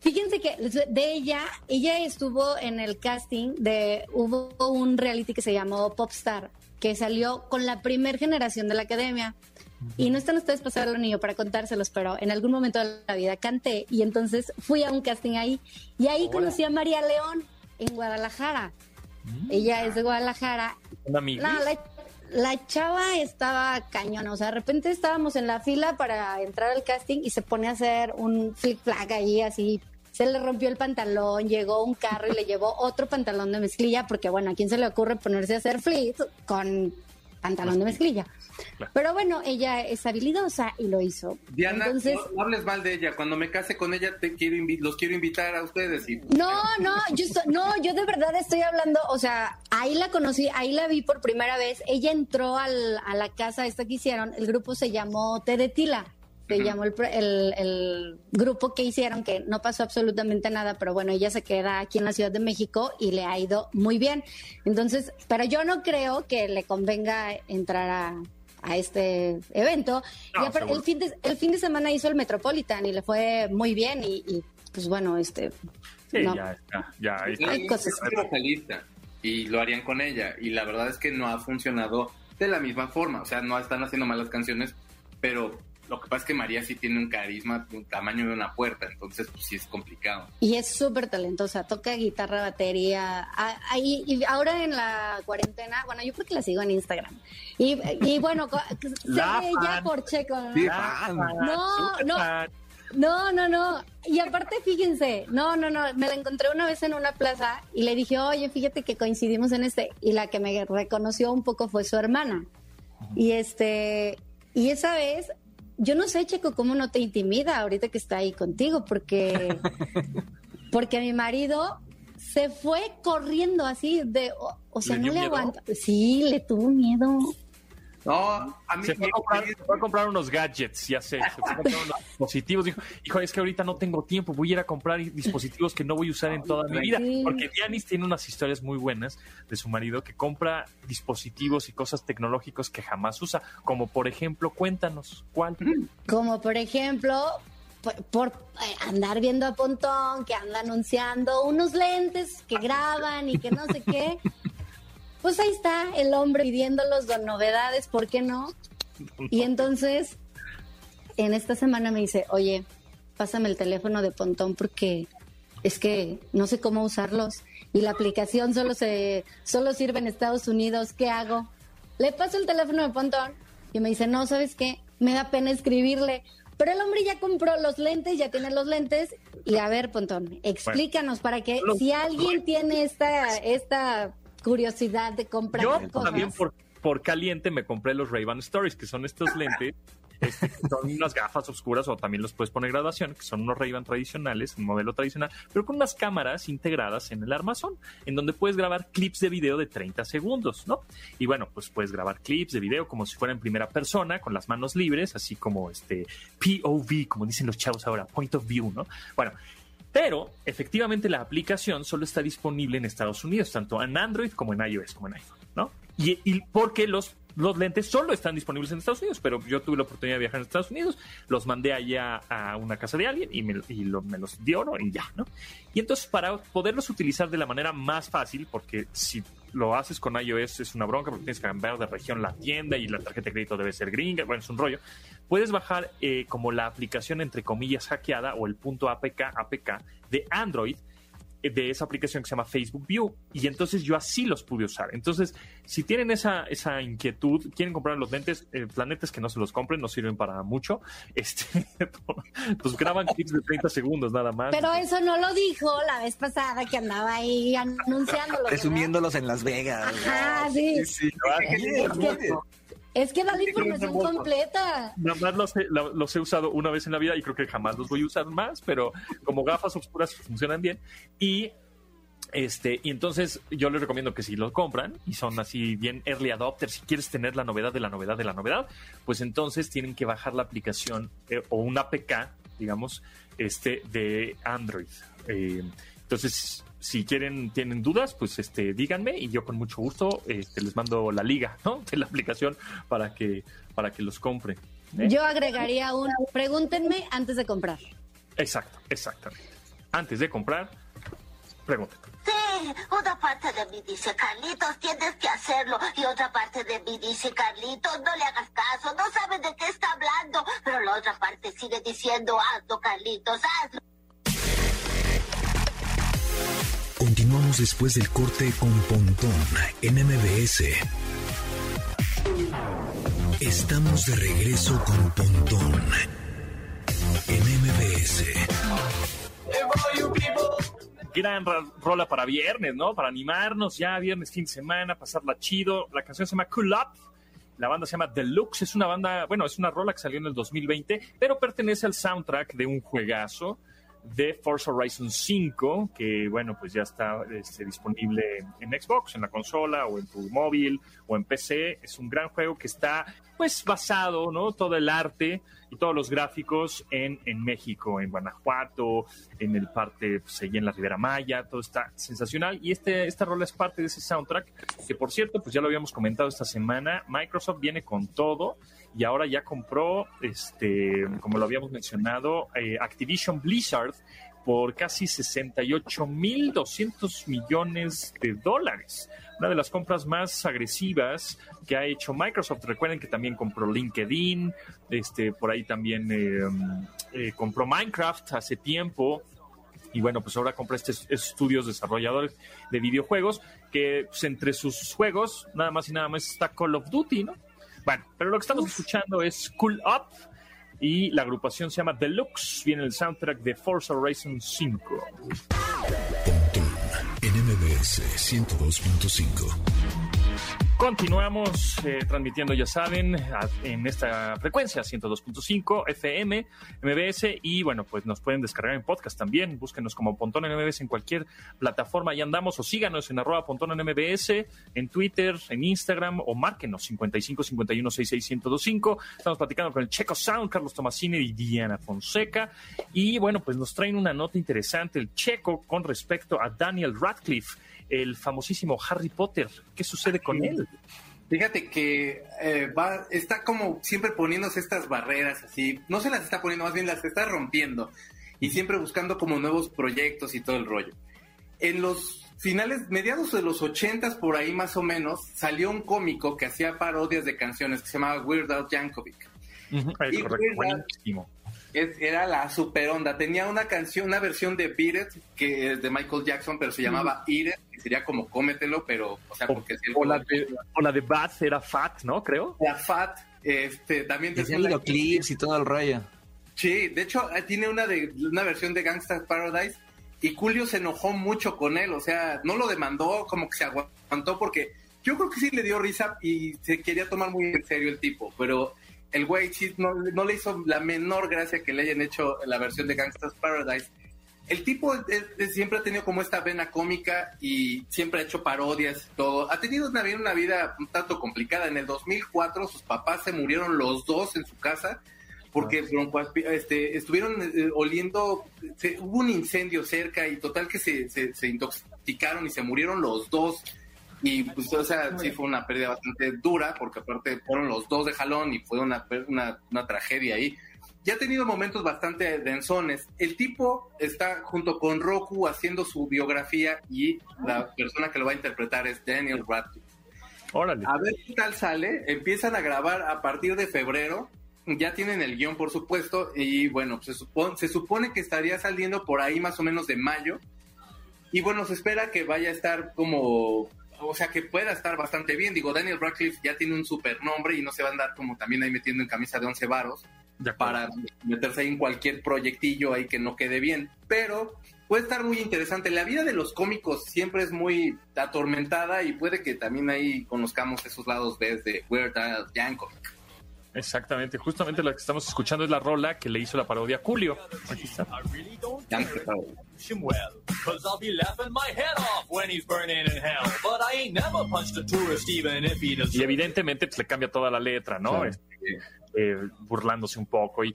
Fíjense que de ella, ella estuvo en el casting de, hubo un reality que se llamó Popstar, que salió con la primer generación de la academia. Y no están ustedes saberlo ni yo para contárselos, pero en algún momento de la vida canté y entonces fui a un casting ahí y ahí conocí a María León en Guadalajara. Ella es de Guadalajara Una amiga. no, la, la chava estaba cañona. O sea, de repente estábamos en la fila para entrar al casting y se pone a hacer un flick flag ahí, así. Se le rompió el pantalón, llegó un carro y le llevó otro pantalón de mezclilla, porque bueno, ¿a quién se le ocurre ponerse a hacer flips con pantalón de mezclilla? Claro. Pero bueno, ella es habilidosa y lo hizo. Diana, Entonces, no, no hables mal de ella. Cuando me case con ella, te quiero los quiero invitar a ustedes. Y... No, no, yo estoy- no, yo de verdad estoy hablando, o sea, ahí la conocí, ahí la vi por primera vez. Ella entró al- a la casa esta que hicieron, el grupo se llamó Té de Tila, se llamó el, el- el grupo que hicieron, que no pasó absolutamente nada, pero bueno, ella se queda aquí en la Ciudad de México y le ha ido muy bien. Entonces, pero yo no creo que le convenga entrar a, a este evento. No, y el fin, de, el fin de semana hizo el Metropolitan y le fue muy bien y, y, pues bueno, este... Sí, no. ya está. Ya, está. Hay cosas. es vocalista y lo harían con ella. Y la verdad es que no ha funcionado de la misma forma. O sea, no están haciendo malas canciones, pero lo que pasa es que María sí tiene un carisma, un tamaño de una puerta. Entonces, pues sí es complicado. Y es súper talentosa, toca guitarra, batería. ahí- y ahora en la cuarentena, bueno, yo creo que la sigo en Instagram. Y, y bueno, de ella por Checo. ¿no? Sí, fan. No, no. fan. No, no, no. Y aparte, fíjense, no, no, no, me la encontré una vez en una plaza y le dije, oye, fíjate que coincidimos en este. Y la que me reconoció un poco fue su hermana. Y este, y esa vez, yo no sé, Checo, cómo no te intimida ahorita que está ahí contigo, porque, porque mi marido se fue corriendo así de, o, o sea, ¿Le no le aguanta. Sí, le tuvo miedo. No, a mí Se fue, a comprar, se fue a comprar unos gadgets, ya sé. Se fue a comprar unos dispositivos. Dijo, hijo, es que ahorita no tengo tiempo. Voy a ir a comprar dispositivos que no voy a usar en toda mi vida. Porque Dianis tiene unas historias muy buenas de su marido que compra dispositivos y cosas tecnológicos que jamás usa. Como por ejemplo, cuéntanos, ¿cuál? Como por ejemplo, por, por, eh, andar viendo a Pontón, que anda anunciando unos lentes que graban y que no sé qué. Pues ahí está el hombre pidiéndolos de novedades, ¿por qué no? Y entonces, en esta semana me dice, oye, pásame el teléfono de Pontón porque es que no sé cómo usarlos y la aplicación solo se solo sirve en Estados Unidos, ¿qué hago? Le paso el teléfono de Pontón y me dice, "No, ¿sabes qué? Me da pena escribirle." Pero el hombre ya compró los lentes, ya tiene los lentes y a ver, Pontón, explícanos para que si alguien tiene esta esta curiosidad de comprar Yo cosas. también por, por caliente me compré los Ray-Ban Stories, que son estos lentes. este, son unas gafas oscuras o también los puedes poner graduación, que son unos Ray-Ban tradicionales, un modelo tradicional, pero con unas cámaras integradas en el armazón, en donde puedes grabar clips de video de 30 segundos, ¿no? Y bueno, pues puedes grabar clips de video como si fuera en primera persona, con las manos libres, así como este POV, como dicen los chavos ahora, point of view, ¿no? Bueno, pero efectivamente la aplicación solo está disponible en Estados Unidos, tanto en Android como en iOS, como en iPhone, ¿no? Y, porque los, los lentes solo están disponibles en Estados Unidos, pero yo tuve la oportunidad de viajar en Estados Unidos, los mandé allá a una casa de alguien y me, lo- me los dio, ¿no? Y ya, ¿no? Y entonces para poderlos utilizar de la manera más fácil, porque si lo haces con iOS es una bronca porque tienes que cambiar de región la tienda y la tarjeta de crédito debe ser gringa, bueno, es un rollo. Puedes bajar eh, como la aplicación entre comillas hackeada o el punto APK, APK de Android de esa aplicación que se llama Facebook View y entonces yo así los pude usar. Entonces, si tienen esa, esa inquietud, quieren comprar los lentes, eh, planetas que no se los compren, no sirven para mucho. Este, pues graban clips de 30 segundos nada más. Pero eso no lo dijo la vez pasada que andaba ahí anunciándolo. ¿verdad? Presumiéndolos en Las Vegas. Ajá, sí. sí. Es que, es que da la información completa. Nada más los he, los he usado una vez en la vida y creo que jamás los voy a usar más, pero como gafas oscuras funcionan bien. Y este, y entonces yo les recomiendo que si los compran y son así bien early adopters, si quieres tener la novedad de la novedad de la novedad, pues entonces tienen que bajar la aplicación eh, o una APK, digamos, este, de Android. Eh, entonces, si quieren, tienen dudas, pues este, díganme y yo con mucho gusto este, les mando la liga ¿no? de la aplicación para que, para que los compren. ¿eh? Yo agregaría un pregúntenme antes de comprar. Exacto, exactamente. Antes de comprar, pregunten. Sí, una parte de mí dice, Carlitos, tienes que hacerlo. Y otra parte de mí dice, Carlitos, no le hagas caso, no sabes de qué está hablando. Pero la otra parte sigue diciendo, hazlo, Carlitos, hazlo. Después del corte con Pontón en MBS. Estamos de regreso con Pontón en MBS. Gran ra- rola para viernes, ¿no? Para animarnos ya viernes, fin de semana, pasarla chido. La canción se llama Cool Up. La banda se llama Deluxe. Es una banda, bueno, es una rola que salió en el 2020, pero pertenece al soundtrack de un juegazo de Forza Horizon 5, que bueno, pues ya está este, disponible en, Xbox, en la consola, o en tu móvil, o en PC. Es un gran juego que está, pues, basado, ¿no? Todo el arte y todos los gráficos en, en México, en Guanajuato, en el parte, pues, allí en la Ribera Maya, todo está sensacional. Y este, esta rola es parte de ese soundtrack, que por cierto, pues ya lo habíamos comentado esta semana, Microsoft viene con todo y ahora ya compró, este, como lo habíamos mencionado, eh, Activision Blizzard por casi 68.200 millones de dólares. Una de las compras más agresivas que ha hecho Microsoft. Recuerden que también compró LinkedIn, este, por ahí también eh, eh, compró Minecraft hace tiempo. Y bueno, pues ahora compra estos estudios desarrolladores de videojuegos que pues, entre sus juegos nada más y nada más está Call of Duty, ¿no? Bueno, pero lo que estamos escuchando es Cool Up y la agrupación se llama Deluxe. Viene el soundtrack de Forza Horizon 5. Pontón en MBS 102.5. Continuamos eh, transmitiendo, ya saben, a- en esta frecuencia 102.5 FM, MBS y bueno, pues nos pueden descargar en podcast también. Búsquenos como Pontón en MBS en cualquier plataforma, ahí andamos, o síganos en arroba Pontón en MBS, en Twitter, en Instagram o márquenos 55 51 66 1025. Estamos platicando con el Checo Sound, Carlos Tomasini y Diana Fonseca. Y bueno, pues nos traen una nota interesante, el Checo, con respecto a Daniel Radcliffe, el famosísimo Harry Potter. ¿Qué sucede con él? Fíjate que eh, va, está como siempre poniéndose estas barreras así, no se las está poniendo, más bien las está rompiendo y siempre buscando como nuevos proyectos y todo el rollo. en los finales, mediados de los ochentas por ahí más o menos, salió un cómico que hacía parodias de canciones que se llamaba Weird Al Yankovic. Ujú, Y correcto, Weird Al- buenísimo. Es- era la super onda. Tenía una canción, una versión de Beat It, que es de Michael Jackson, pero se llamaba Eat It, que sería como cómetelo, pero, o sea, O, porque si el o la de, o la de Bath era Fat, ¿no? Creo. la Fat, este, también tenía videoclips y todo el rollo. Sí, de hecho eh, tiene una de una versión de Gangsta's Paradise y Julio se enojó mucho con él, o sea, no lo demandó, como que se aguantó porque yo creo que sí le dio risa y se quería tomar muy en serio el tipo, pero el güey no, no le hizo la menor gracia que le hayan hecho la versión de Gangsta's Paradise. El tipo siempre ha tenido como esta vena cómica y siempre ha hecho parodias y todo. Ha tenido una, vida- una vida un tanto complicada. En el 2004 sus papás se murieron los dos en su casa porque broncoaspi- este, estuvieron eh, oliendo, se- hubo un incendio cerca y total que se, se, se intoxicaron y se murieron los dos. Y pues, o sea, sí fue una pérdida bastante dura, porque aparte fueron los dos de jalón y fue una, una, una tragedia ahí. Ya ha tenido momentos bastante densones. El tipo está junto con Roku haciendo su biografía y la persona que lo va a interpretar es Daniel Radcliffe. Órale. A ver qué tal sale. Empiezan a grabar a partir de febrero. Ya tienen el guion, por supuesto. Y bueno, se supone, se supone que estaría saliendo por ahí más o menos de mayo. Y bueno, se espera que vaya a estar como. O sea, que pueda estar bastante bien. Digo, Daniel Radcliffe ya tiene un super nombre y no se va a andar como también ahí metiendo en camisa de once varos para meterse ahí en cualquier proyectillo ahí que no quede bien. Pero puede estar muy interesante. La vida de los cómicos siempre es muy atormentada y puede que también ahí conozcamos esos lados B de Weird Al Yankovic. Exactamente. Justamente la que estamos escuchando es la rola que le hizo la parodia a Julio. Aquí está. Yankovic. him well, cause I'll be laughing my head off when he's burning in hell. But I ain't never punched a tourist even if he does. Y evidentemente pues, le cambia toda la letra, ¿no? Claro. Este, eh, burlándose un poco y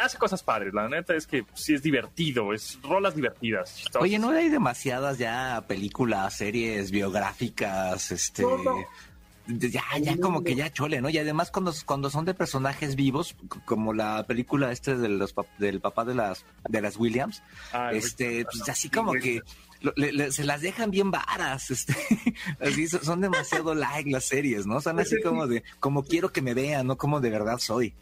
hace cosas padres. La neta es que sí es divertido, es rolas divertidas. chistosas. Oye, ¿no hay demasiadas ya películas, series biográficas, este... de- Ya, ya como que ya chole, ¿no? Y además cuando, cuando son de personajes vivos, como la película este de los, pap- del papá de las, de las Williams, Ah, este, pues ¿no? así como que lo- le- le- se las dejan bien varas, este, así son, son demasiado like las series, ¿no? Son así como de, como quiero que me vean, no como de verdad soy.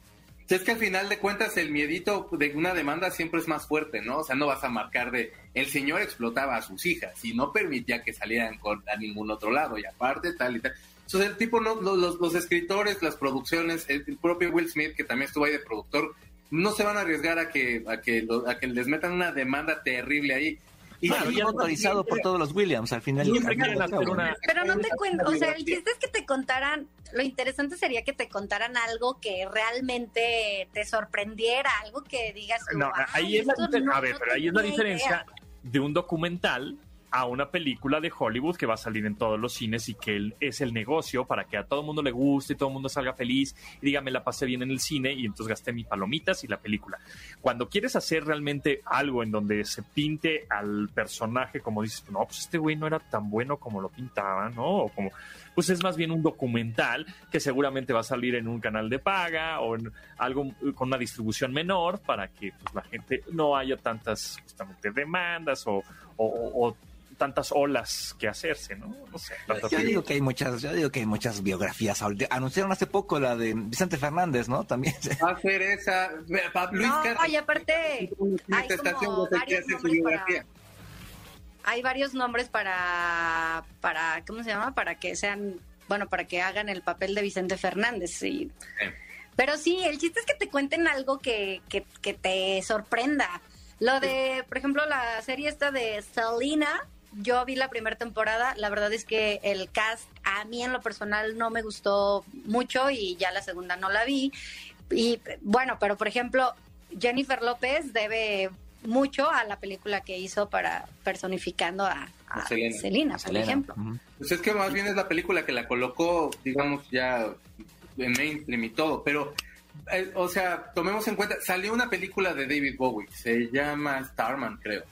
Es que al final de cuentas el miedito de una demanda siempre es más fuerte, ¿no? O sea, no vas a marcar de el señor explotaba a sus hijas y no permitía que salieran con, a ningún otro lado y aparte tal y tal. Entonces el tipo, no, los, los- escritores, las producciones, el, el propio Will Smith que también estuvo ahí de productor, no se van a arriesgar a que a que, lo- a que les metan una demanda terrible ahí. Y Claro, sí, y autorizado por todos los Williams al final. Al hacer una-. Pero no te cuento, o sea, el chiste es que te contaran, lo interesante sería que te contaran algo que realmente te sorprendiera, algo que digas No, "Ay, ahí es la, esto difer- no a ver, pero ahí es la tenía diferencia idea". de un documental a una película de Hollywood que va a salir en todos los cines y que es el negocio para que a todo el mundo le guste y todo el mundo salga feliz y diga me la pasé bien en el cine y entonces gasté mis palomitas y la película. Cuando quieres hacer realmente algo en donde se pinte al personaje como dices, no, pues este güey no era tan bueno como lo pintaban, ¿no? O como, pues es más bien un documental que seguramente va a salir en un canal de paga o en algo con una distribución menor para que pues, la gente no haya tantas justamente demandas o, o- o tantas olas que hacerse, ¿no? No sé. tantas- Yo digo que hay muchas, yo digo que hay muchas biografías. Anunciaron hace poco la de Vicente Fernández, ¿no? También. va a hacer esa Luis No, Carlos, y aparte hay como varios nombres biografía. Hay varios nombres para, para, ¿cómo se llama? Para que sean, bueno, para que hagan el papel de Vicente Fernández. Y, Pero sí, el chiste es que te cuenten algo que, que, que te sorprenda. Lo de, por ejemplo, la serie esta de Selena, yo vi la primera temporada, la verdad es que el cast a mí en lo personal no me gustó mucho y ya la segunda no la vi. Y bueno, pero por ejemplo, Jennifer López debe mucho a la película que hizo para personificando a, a A Selena. Selena, por Selena. ejemplo. Pues es que más bien es la película que la colocó, digamos, ya en mainstream y todo, pero, eh, o sea, tomemos en cuenta, salió una película de David Bowie, se llama Starman, creo.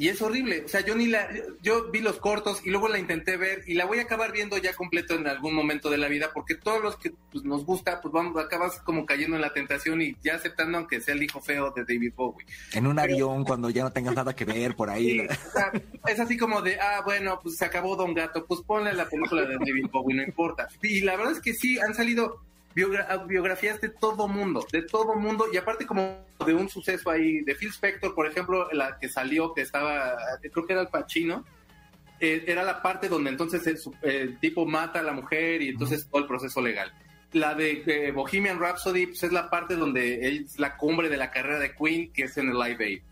Y es horrible. O sea, yo ni la, yo vi los cortos y luego la intenté ver y la voy a acabar viendo ya completo en algún momento de la vida porque todos los que pues, nos gusta, pues vamos, acabas como cayendo en la tentación y ya aceptando aunque sea el hijo feo de David Bowie. En un avión, cuando ya no tengas nada que ver por ahí. Sí, o sea, es así como de, ah, bueno, pues se acabó Don Gato, pues ponle la película de David Bowie, no importa. Y la verdad es que sí, han salido biogra- biografías de todo mundo, de todo mundo, y aparte como de un suceso ahí, de Phil Spector, por ejemplo, la que salió, que estaba, creo que era el Pachino, eh, era la parte donde entonces el, el tipo mata a la mujer y entonces todo el proceso legal. La de eh, Bohemian Rhapsody pues, es la parte donde es la cumbre de la carrera de Queen, que es en el Live Aid.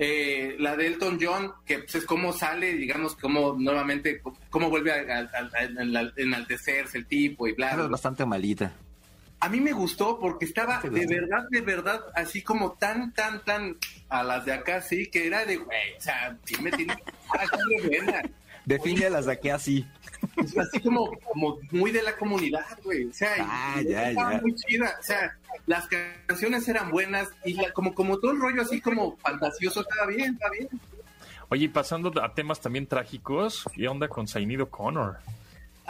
Eh, la de Elton John, que pues, es cómo sale, digamos, cómo nuevamente, cómo vuelve a, a- a- a enaltecerse el tipo y bla, Es bastante malita. A mí me gustó porque estaba ¿Te de verdad, de verdad, así como tan, tan, tan a las de acá, sí, que era de, güey, o sea, sí me tiene buena. Define las de aquí así. Es así como, como muy de la comunidad, güey. O sea, Ah, y ya, estaba ya. muy chida. O sea, las canciones eran buenas y la- como, como todo el rollo así como fantasioso estaba bien, estaba bien. Oye, y pasando a temas también trágicos, ¿qué onda con Zainido Connor?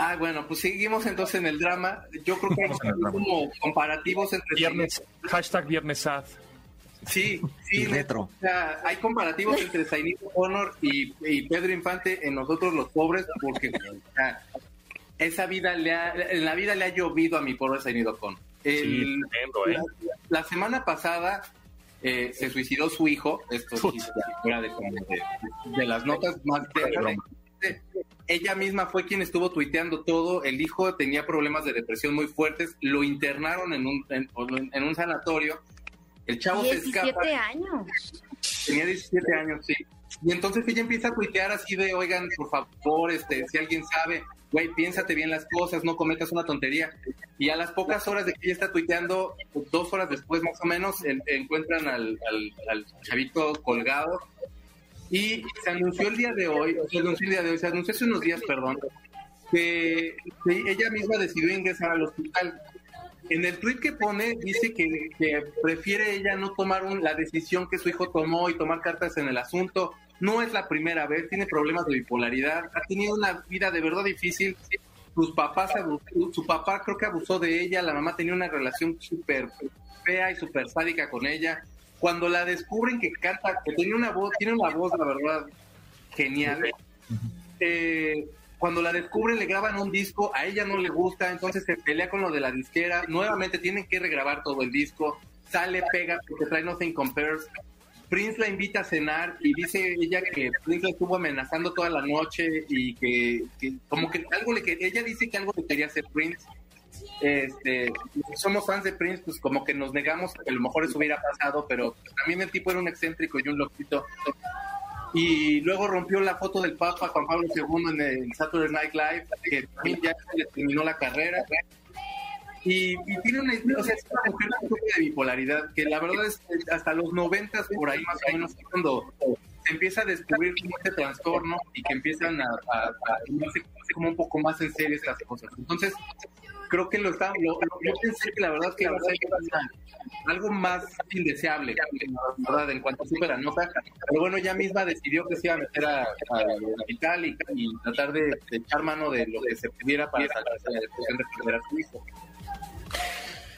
Ah, bueno, pues seguimos entonces en el drama. Yo creo que hay como comparativos entre Viernes, hashtag Viernes Sad. Sí, sí. Y retro. O sea, hay comparativos entre Zainito Honor y, y Pedro Infante en nosotros los pobres, porque o sea, esa vida le ha, en la vida le ha llovido a mi pobre Zainito Honor. Sí, tremendo, ¿eh? la, la semana pasada eh, se suicidó su hijo, esto sí, fuera de, como de, de las notas más de- ella misma fue quien estuvo tuiteando todo. El hijo tenía problemas de depresión muy fuertes. Lo internaron en un, en, en un sanatorio. El chavo se 17 escapa. años. Tenía 17 años, sí. Y entonces ella empieza a tuitear así de, oigan, por favor, este, si alguien sabe, güey, piénsate bien las cosas, no cometas una tontería. Y a las pocas horas de que ella está tuiteando, dos horas después más o menos, en- encuentran al, al- al chavito colgado. Y se anunció el día de hoy, se anunció el día de hoy, se anunció hace unos días, perdón, que, ella misma decidió ingresar al hospital. En el tweet que pone dice que, prefiere ella no tomar un- la decisión que su hijo tomó y tomar cartas en el asunto. No es la primera vez, tiene problemas de bipolaridad, ha tenido una vida de verdad difícil. Sus papás, su papá creo que abusó de ella, la mamá tenía una relación súper fea y súper sádica con ella. Cuando la descubren que canta, que tiene una voz, tiene una voz, la verdad, genial. Eh, cuando la descubren le graban un disco, a ella no le gusta, entonces se pelea con lo de la disquera, nuevamente tienen que regrabar todo el disco, sale, pega, porque trae Nothing Compares. Prince la invita a cenar y dice ella que Prince la estuvo amenazando toda la noche y que, que como que algo le que ella dice que algo le quería hacer Prince. Este, somos fans de Prince, pues como que nos negamos que a lo mejor eso hubiera pasado, pero también el tipo era un excéntrico y un loquito y luego rompió la foto del Papa Juan Pablo II en el Saturday Night Live, que también ya terminó la carrera. Y, tiene una, o mujer de bipolaridad, que la verdad es que hasta los noventas, por ahí más o menos, cuando se empieza a descubrir este trastorno y que empiezan a, a, como un poco más en serio estas cosas. Entonces, creo que lo está, lo, lo- yo pensé que la verdad que iba a ser algo más indeseable, la verdad, en cuanto supe la nota, pero bueno, ella misma decidió que se iba a meter a- al hospital y, y tratar de, echar mano de lo que se pudiera para salvarse de la depresión de perder a su hijo.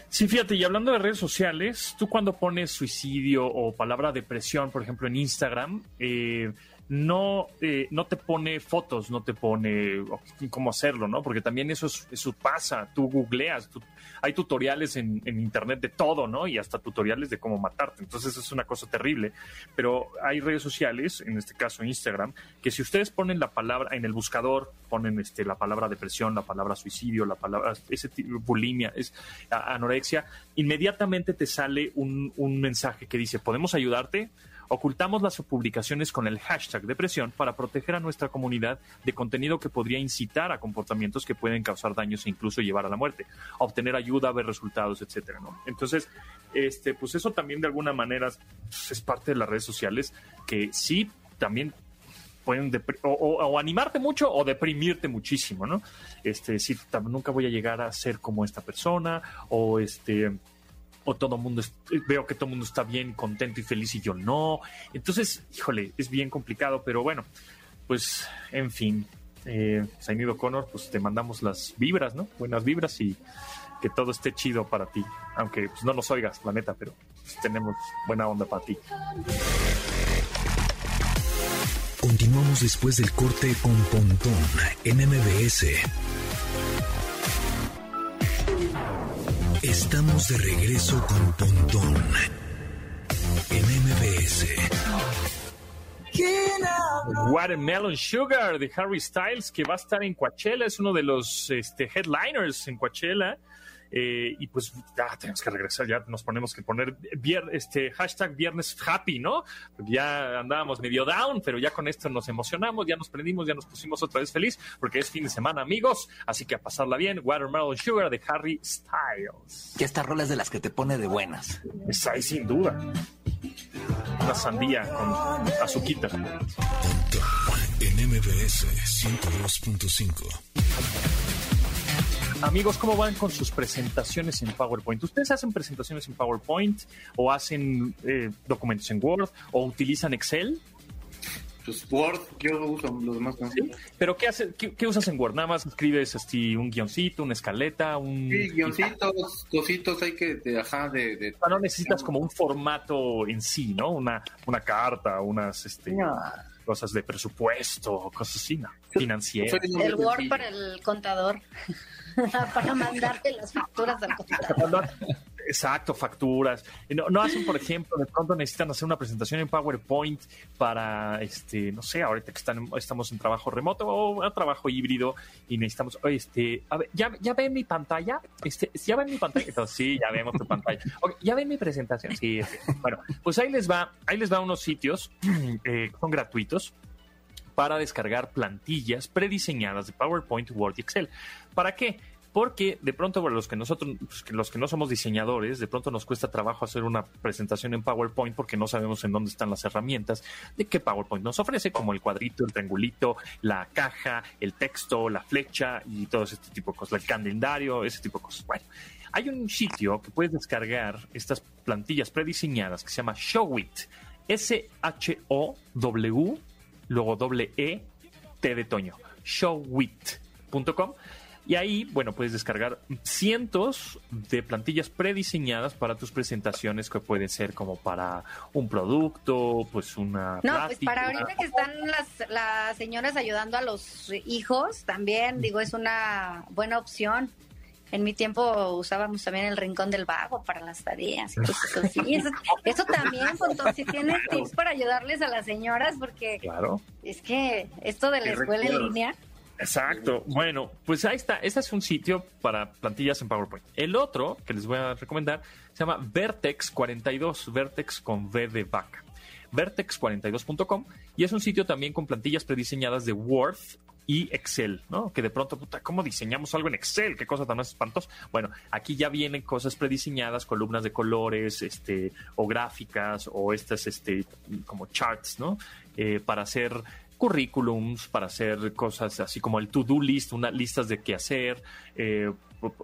Sí, fíjate, y hablando de redes sociales, tú cuando pones suicidio o palabra depresión, por ejemplo, en Instagram, eh, no, eh, no te pone fotos, no te pone oh, cómo hacerlo, ¿no? Porque también eso, es- eso pasa, tú googleas, hay tutoriales en, en internet de todo, ¿no? Y hasta tutoriales de cómo matarte, entonces es una cosa terrible. Pero hay redes sociales, en este caso Instagram, que si ustedes ponen la palabra en el buscador, ponen este, la palabra depresión, la palabra suicidio, la palabra ese tipo, bulimia, es anorexia, inmediatamente te sale un, un mensaje que dice, ¿podemos ayudarte? Ocultamos las publicaciones con el hashtag depresión para proteger a nuestra comunidad de contenido que podría incitar a comportamientos que pueden causar daños e incluso llevar a la muerte, obtener ayuda, ver resultados, etcétera, ¿no? Entonces, este, pues eso también de alguna manera es parte de las redes sociales que sí también pueden o, o- animarte mucho o deprimirte muchísimo, ¿no? Este, "Tam- nunca voy a llegar a ser como esta persona, o este, o todo mundo veo que todo el mundo está bien, contento y feliz y yo no. Entonces, híjole, es bien complicado, pero bueno, pues en fin, eh, Zainido Connor, pues te mandamos las vibras, ¿no? Buenas vibras y que todo esté chido para ti, aunque pues, no nos oigas, la neta, pero pues, tenemos buena onda para ti. Continuamos después del corte con Pontón en MBS. Estamos de regreso con Pontón en MBS. Watermelon Sugar de Harry Styles, que va a estar en Coachella, es uno de los este, headliners en Coachella. Eh, y pues ya tenemos que regresar, ya nos ponemos que poner vier- este hashtag viernes happy, ¿no? Porque ya andábamos medio down, pero ya con esto nos emocionamos, ya nos prendimos, ya nos pusimos otra vez feliz, porque es fin de semana, amigos. Así que a pasarla bien, Watermelon Sugar de Harry Styles. Que esta rola es de las que te pone de buenas. Es ahí sin duda. Una sandía con azuquita. En MBS 102.5. Amigos, ¿cómo van con sus presentaciones en PowerPoint? ¿Ustedes hacen presentaciones en PowerPoint o hacen eh, documentos en Word o utilizan Excel? Pues Word, yo uso los demás. ¿no? ¿Sí? ¿Pero qué, hace, qué, qué usas en Word? ¿Nada más escribes así, un guioncito, una escaleta? Un... Sí, guioncitos, cositos hay que, de, ajá, de... de- No necesitas como un formato en sí, ¿no? Una, una carta, unas este, cosas de presupuesto, cosas así, ¿no? Financieras. El Word para el contador. para mandarte las facturas al contador. Exacto, facturas. No, no hacen, por ejemplo, de pronto necesitan hacer una presentación en PowerPoint para, este, no sé, ahorita que están, estamos en trabajo remoto o a trabajo híbrido y necesitamos, este, a ver, ¿ya, ya ven mi pantalla? Este, ¿Ya ven mi pantalla? Entonces, sí, ya vemos tu pantalla. ¿Ya ven mi presentación? Sí, ok. Bueno, pues ahí les va, ahí les va unos sitios eh, que son gratuitos para descargar plantillas prediseñadas de PowerPoint, Word y Excel. ¿Para qué? Porque de pronto, bueno, los que nosotros, pues, los que no somos diseñadores, de pronto nos cuesta trabajo hacer una presentación en PowerPoint porque no sabemos en dónde están las herramientas de que PowerPoint nos ofrece, como el cuadrito, el triangulito, la caja, el texto, la flecha y todo ese tipo de cosas, el calendario, ese tipo de cosas. Bueno, hay un sitio que puedes descargar estas plantillas prediseñadas que se llama Showit. S-H-O-W, luego doble E, T de Toño. Showit.com. Y ahí, bueno, puedes descargar cientos de plantillas prediseñadas para tus presentaciones que pueden ser como para un producto, pues una No, pues para ahorita que están las, las señoras ayudando a los hijos, también digo, es una buena opción. En mi tiempo usábamos también el rincón del vago para las tareas. y cosas así. Eso, eso también, Pontón, si tienes tips para ayudarles a las señoras, porque Claro. es que esto de la escuela en línea, Exacto. Bueno, pues ahí está. Este es un sitio para plantillas en PowerPoint. El otro que les voy a recomendar se llama Vertex 42, Vertex con V de vaca. Vertex42.com y es un sitio también con plantillas prediseñadas de Word y Excel, ¿no? Que de pronto, puta, ¿cómo diseñamos algo en Excel? Qué cosa tan espantosa. Bueno, aquí ya vienen cosas prediseñadas, columnas de colores, este, o gráficas, o estas, este, como charts, ¿no? Eh, para hacer currículums, para hacer cosas así como el to-do list, unas listas de qué hacer, eh,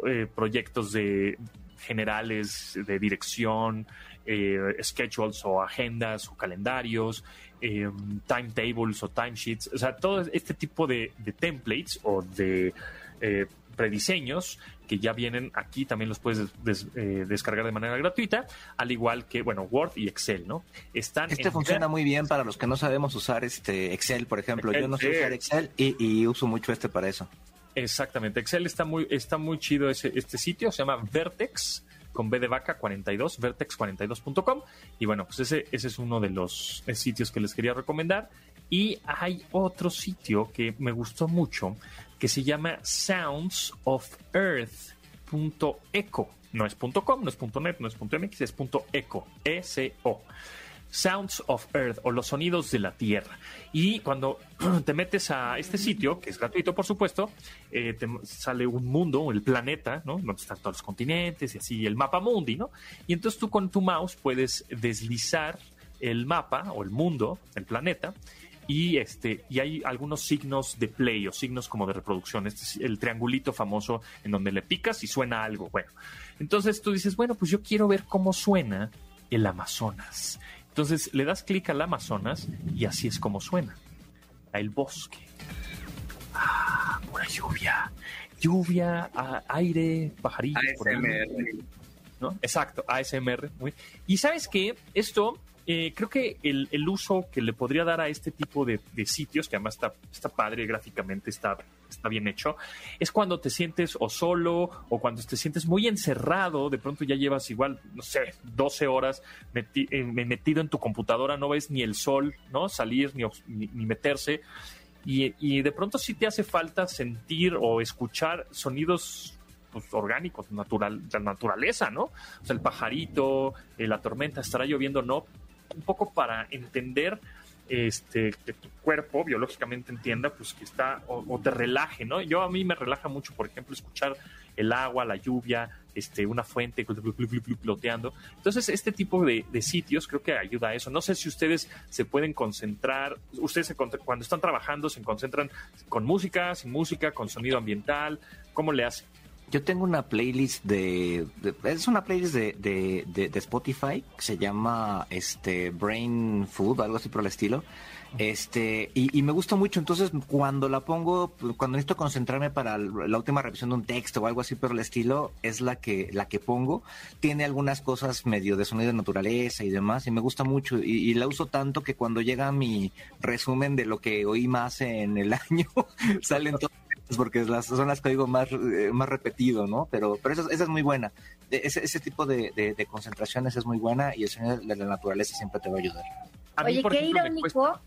eh, proyectos de generales de dirección, eh, schedules o agendas o calendarios, eh, timetables o timesheets, o sea, todo este tipo de, de templates o de eh, prediseños que ya vienen aquí, también los puedes des- eh, descargar de manera gratuita, al igual que, bueno, Word y Excel, ¿no? Están Este en- funciona muy bien para los que no sabemos usar este Excel, por ejemplo. Yo no sé usar Excel y, y uso mucho este para eso. Exactamente, Excel está muy, está muy chido ese, este sitio, se llama Vertex con B de vaca 42, vertex42.com. Y bueno, pues ese, ese es uno de los eh, sitios que les quería recomendar. Y hay otro sitio que me gustó mucho que se llama soundsoferearth.eco. No es .com, no es .net, no es .mx, es .eco, E-C-O. Sounds of Earth o los sonidos de la Tierra. Y cuando te metes a este sitio, que es gratuito por supuesto, eh, te sale un mundo, el planeta, ¿no? Donde están todos los continentes y así, el mapa mundi, ¿no? Y entonces tú con tu mouse puedes deslizar el mapa o el mundo, el planeta, y este y hay algunos signos de play o signos como de reproducción. Este es el triangulito famoso en donde le picas y suena algo. Bueno, entonces tú dices, bueno, pues yo quiero ver cómo suena el Amazonas. Entonces le das clic al Amazonas y así es como suena. El bosque. Ah, pura lluvia. Lluvia, aire, pajarillos. por ahí. ¿no? Exacto, ASMR. muy- Y sabes que esto, eh, creo que el, el uso que le podría dar a este tipo de, de sitios, que además está, está padre gráficamente, está, está bien hecho, es cuando te sientes o solo o cuando te sientes muy encerrado, de pronto ya llevas igual, no sé, 12 horas meti- eh, metido en tu computadora, no ves ni el sol, ¿no? Salir ni, ni- ni meterse. Y, y de pronto sí te hace falta sentir o escuchar sonidos pues, orgánicos, natural, de la naturaleza, ¿no? O sea, el pajarito, eh, la tormenta, estará lloviendo, no, un poco para entender este que tu cuerpo biológicamente entienda pues que está o, o te relaje, ¿no? Yo a mí me relaja mucho, por ejemplo, escuchar el agua, la lluvia, este, una fuente floteando. Entonces, este tipo de, de sitios creo que ayuda a eso. No sé si ustedes se pueden concentrar, ustedes se cuando están trabajando se concentran con música, sin música, con sonido ambiental, ¿cómo le hacen? Yo tengo una playlist de, es una playlist de, de, de- de Spotify que se llama este Brain Food, algo así por el estilo. Este, y, me gusta mucho, entonces cuando la pongo, cuando necesito concentrarme para la última revisión de un texto o algo así por el estilo, es la que, la que pongo. Tiene algunas cosas medio de sonido de naturaleza y demás, y me gusta mucho. Y, la uso tanto que cuando llega mi resumen de lo que oí más en el año, salen todas porque son las que oigo más, eh, más repetido, ¿no? Pero, pero esa, esa es muy buena. De- Ese, tipo de concentraciones es muy buena y el sonido de la naturaleza siempre te va a ayudar. A mí, Oye, por qué ejemplo, irónico cuesta-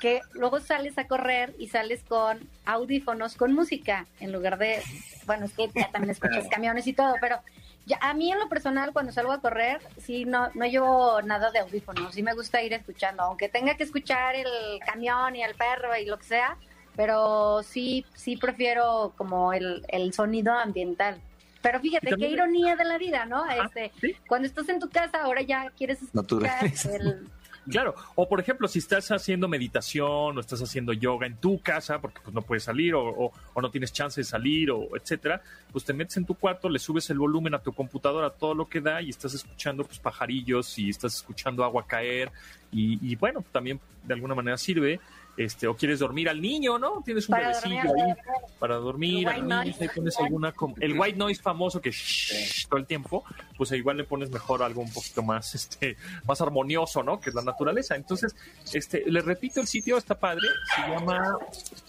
que luego sales a correr y sales con audífonos con música en lugar de, bueno, es que ya también escuchas camiones y todo, pero ya, a mí en lo personal cuando salgo a correr, sí, no, no llevo nada de audífonos, sí me gusta ir escuchando, aunque tenga que escuchar el camión y el perro y lo que sea, pero sí, sí prefiero como el, el sonido ambiental. Pero fíjate, qué ironía de la vida, ¿no? Ajá, Este, sí. cuando estás en tu casa, ahora ya quieres escuchar el, Claro, o por ejemplo, si estás haciendo meditación o estás haciendo yoga en tu casa, porque pues no puedes salir o, no tienes chance de salir o etcétera, pues te metes en tu cuarto, le subes el volumen a tu computadora, todo lo que da y estás escuchando pues pajarillos y estás escuchando agua caer y, bueno, también de alguna manera sirve. Este, o quieres dormir al niño, ¿no? Tienes un Para bebecillo dormir ahí para dormir, al niño, noise. ahí pones alguna como- el white noise famoso que shh, todo el tiempo, pues igual le pones mejor algo un poquito más este más armonioso, ¿no? Que es la naturaleza. Entonces, este les repito el sitio está padre, se llama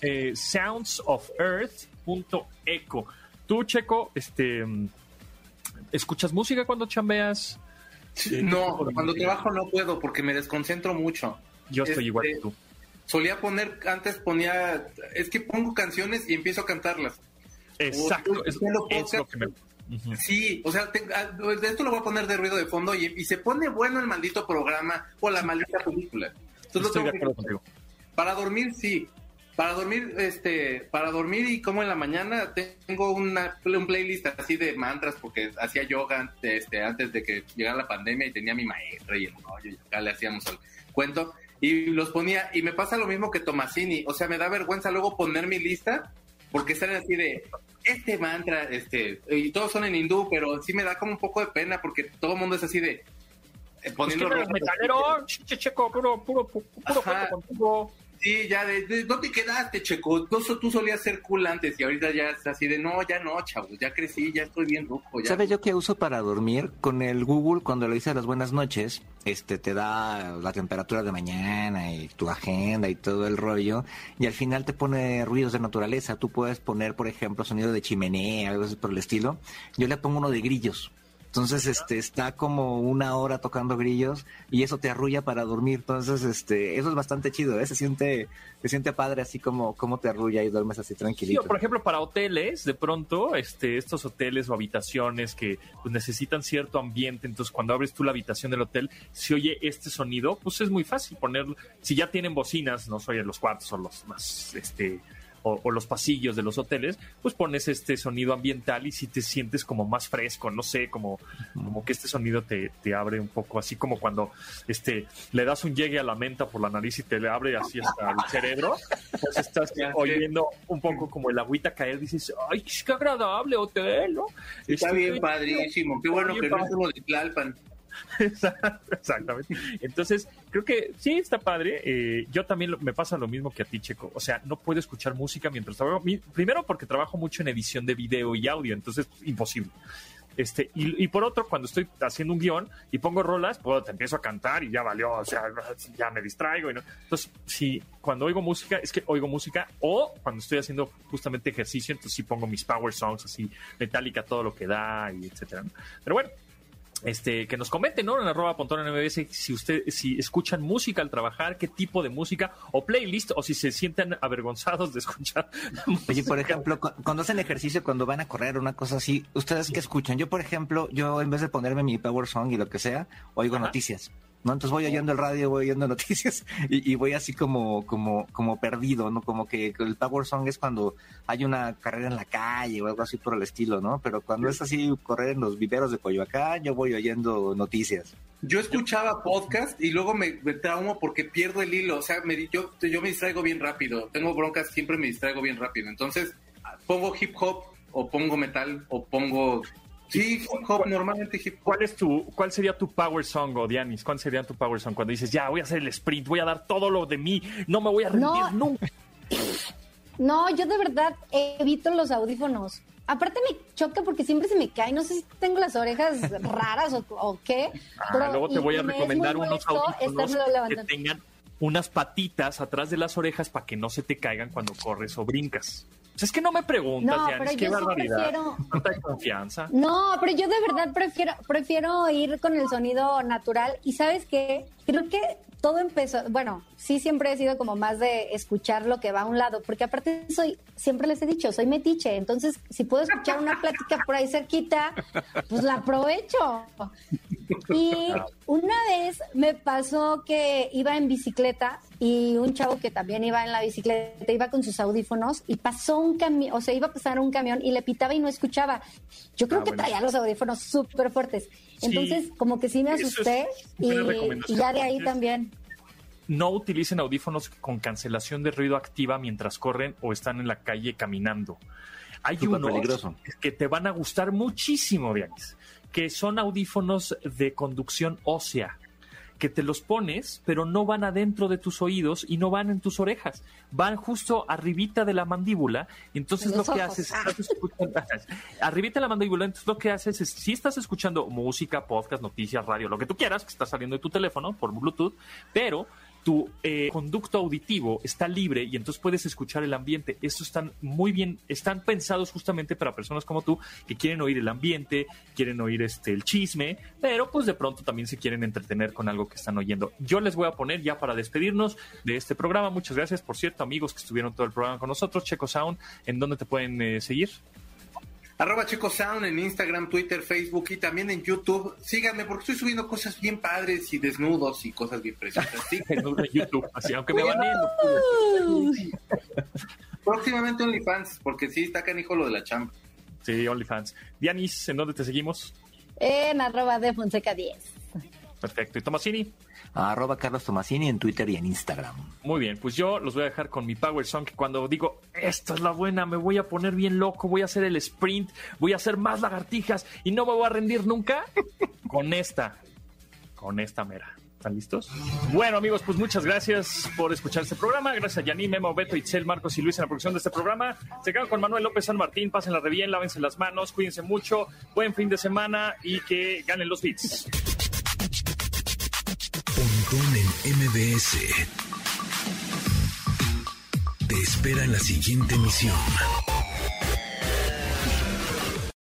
eh. Tú, Checo, este ¿escuchas música cuando chambeas? Eh, No, ¿qué tipo de cuando música? trabajo no puedo porque me desconcentro mucho. Yo estoy este, igual que tú. Solía poner, antes ponía, es que pongo canciones y empiezo a cantarlas. Exacto, es, lo que me Ujú. Sí, o sea, te- ah, de esto lo voy a poner de ruido de fondo y, y se pone bueno el maldito programa o la maldita película. Entonces, Estoy de que- acuerdo contigo. Para dormir, sí. Para dormir, este, para dormir y como en la mañana tengo una, un playlist así de mantras porque hacía yoga este, antes de que llegara la pandemia y tenía mi maestra y el rollo y acá le hacíamos el cuento y los ponía y me pasa lo mismo que Tomasini, o sea, me da vergüenza luego poner mi lista porque salen así de este mantra, este, y todos son en hindú, pero sí me da como un poco de pena porque todo el mundo es así de eh, poniendo que metalero, che, checo, puro, puro, puro, puro Ajá. cuento contigo. Sí, ya, de, de- ¿dónde quedaste, Checo? Tú, tú solías ser cool antes y ahorita ya es así de, no, ya no, chavos, ya crecí, ya estoy bien ruco. Ya. ¿Sabes yo qué uso para dormir? Con el Google, cuando le dices las buenas noches, este te da la temperatura de mañana y tu agenda y todo el rollo, y al final te pone ruidos de naturaleza. Tú puedes poner, por ejemplo, sonido de chimenea, algo así por el estilo. Yo le pongo uno de grillos. Entonces, este, está como una hora tocando grillos y eso te arrulla para dormir. Entonces, este, eso es bastante chido, ¿eh? Se siente, se siente padre así como, como te arrulla y duermes así Sí, tranquilito. o por ejemplo, para hoteles, de pronto, este, estos hoteles o habitaciones que pues, necesitan cierto ambiente, entonces cuando abres tú la habitación del hotel, si oye este sonido, pues es muy fácil ponerlo. Si ya tienen bocinas, no soy en los cuartos o los más, este, o, o los pasillos de los hoteles, pues pones este sonido ambiental y si te sientes como más fresco, no sé, como, como que este sonido te, te abre un poco, así como cuando este, le das un llegue a la menta por la nariz y te le abre así hasta el cerebro, pues estás oyendo un poco como el agüita caer, dices, ay, qué agradable hotel, ¿no? Está Este, bien padrísimo. Qué bueno que no uno de Tlalpan. Exactamente. Entonces, creo que sí está padre. Eh, yo también me pasa lo mismo que a ti, Checo. O sea, no puedo escuchar música mientras trabajo. Primero, porque trabajo mucho en edición de video y audio, entonces imposible. Este, y, por otro, cuando estoy haciendo un guion y pongo rolas, pues te empiezo a cantar y ya valió, o sea, ya me distraigo. Entonces, sí, cuando oigo música, es que oigo música, o cuando estoy haciendo justamente ejercicio, entonces sí pongo mis power songs así, metálica, todo lo que da, y etcétera. Pero bueno, este, que nos comenten, ¿no? En arroba pontón MBS si usted, si escuchan música al trabajar, qué tipo de música o playlist, o si se sienten avergonzados de escuchar. Oye, por ejemplo, cu- cuando hacen ejercicio, cuando van a correr, una cosa así, ¿ustedes qué escuchan? Yo, por ejemplo, yo en vez de ponerme mi Power Song y lo que sea, oigo Ajá. noticias. ¿No? Entonces voy oyendo el radio, voy oyendo noticias y, y voy así como, como, como perdido, ¿no? Como que el Power Song es cuando hay una carrera en la calle o algo así por el estilo, ¿no? Pero cuando es así correr en los viveros de Coyoacán, yo voy oyendo noticias. Yo escuchaba podcast y luego me, me traumo porque pierdo el hilo. O sea, me, yo, yo me distraigo bien rápido. Tengo broncas, siempre me distraigo bien rápido. Entonces, pongo hip hop o pongo metal o pongo... Sí, hip hop, normalmente hip hop. ¿Cuál es tu, cuál sería tu power song, o Dianis? ¿Cuál sería tu power song cuando dices, ya voy a hacer el sprint, voy a dar todo lo de mí, no me voy a rendir No. nunca? No, yo de verdad evito los audífonos. Aparte me choca porque siempre se me cae. No sé si tengo las orejas raras o, o qué. Ah, pero- luego te voy a recomendar unos audífonos que tengan unas patitas atrás de las orejas para que no se te caigan cuando corres o brincas. Es que no me preguntas, No, qué barbaridad. prefiero- de confianza. No, pero yo de verdad prefiero, prefiero ir con el sonido natural. Y sabes qué, creo que todo empezó, bueno, sí siempre he sido como más de escuchar lo que va a un lado, porque aparte soy, siempre les he dicho, soy metiche, entonces si puedo escuchar una plática por ahí cerquita, pues la aprovecho. Y una vez me pasó que iba en bicicleta y un chavo que también iba en la bicicleta iba con sus audífonos y pasó un camión, o sea, iba a pasar un camión y le pitaba y no escuchaba. Yo creo Ah, que bueno. traía los audífonos súper fuertes. Sí. Entonces, como que sí me asusté y, ya de ahí también. No utilicen audífonos con cancelación de ruido activa mientras corren o están en la calle caminando. Hay Súper unos peligroso. que te van a gustar muchísimo, Dianis, que son audífonos de conducción ósea, que te los pones, pero no van adentro de tus oídos y no van en tus orejas, van justo arribita de la mandíbula, entonces En lo que haces, escuchando, arribita de la mandíbula, entonces lo que haces es, si estás escuchando música, podcast, noticias, radio, lo que tú quieras, que está saliendo de tu teléfono por Bluetooth, pero tu eh, conducto auditivo está libre y entonces puedes escuchar el ambiente. Estos están muy bien, están pensados justamente para personas como tú que quieren oír el ambiente, quieren oír este el chisme, pero pues de pronto también se quieren entretener con algo que están oyendo. Yo les voy a poner ya para despedirnos de este programa. Muchas gracias, por cierto, amigos que estuvieron todo el programa con nosotros. Checo Sound, ¿en dónde te pueden eh, seguir? Arroba Chico Sound en Instagram, Twitter, Facebook y también en YouTube. Síganme porque estoy subiendo cosas bien padres y desnudos y cosas bien preciosas. Sí. En YouTube, así, aunque me baneen. Próximamente OnlyFans, porque sí está canijo lo de la chamba. Sí, OnlyFans. Dianis, ¿en dónde te seguimos? En arroba de Fonseca 10. Perfecto. ¿Y Tomasini? Arroba Carlos Tomasini en Twitter y en Instagram. Muy bien, pues yo los voy a dejar con mi Power Song, que cuando digo, esta es la buena, me voy a poner bien loco, voy a hacer el sprint, voy a hacer más lagartijas y no me voy a rendir nunca, con esta, con esta mera. ¿Están listos? Bueno, amigos, pues muchas gracias por escuchar este programa. Gracias a Yaní, Memo, Beto, Itzel, Marcos y Luis en la producción de este programa. Se quedan con Manuel López San Martín. Pásenla re bien, lávense las manos, cuídense mucho. Buen fin de semana y que ganen los beats. En MBS. Te espera la siguiente emisión.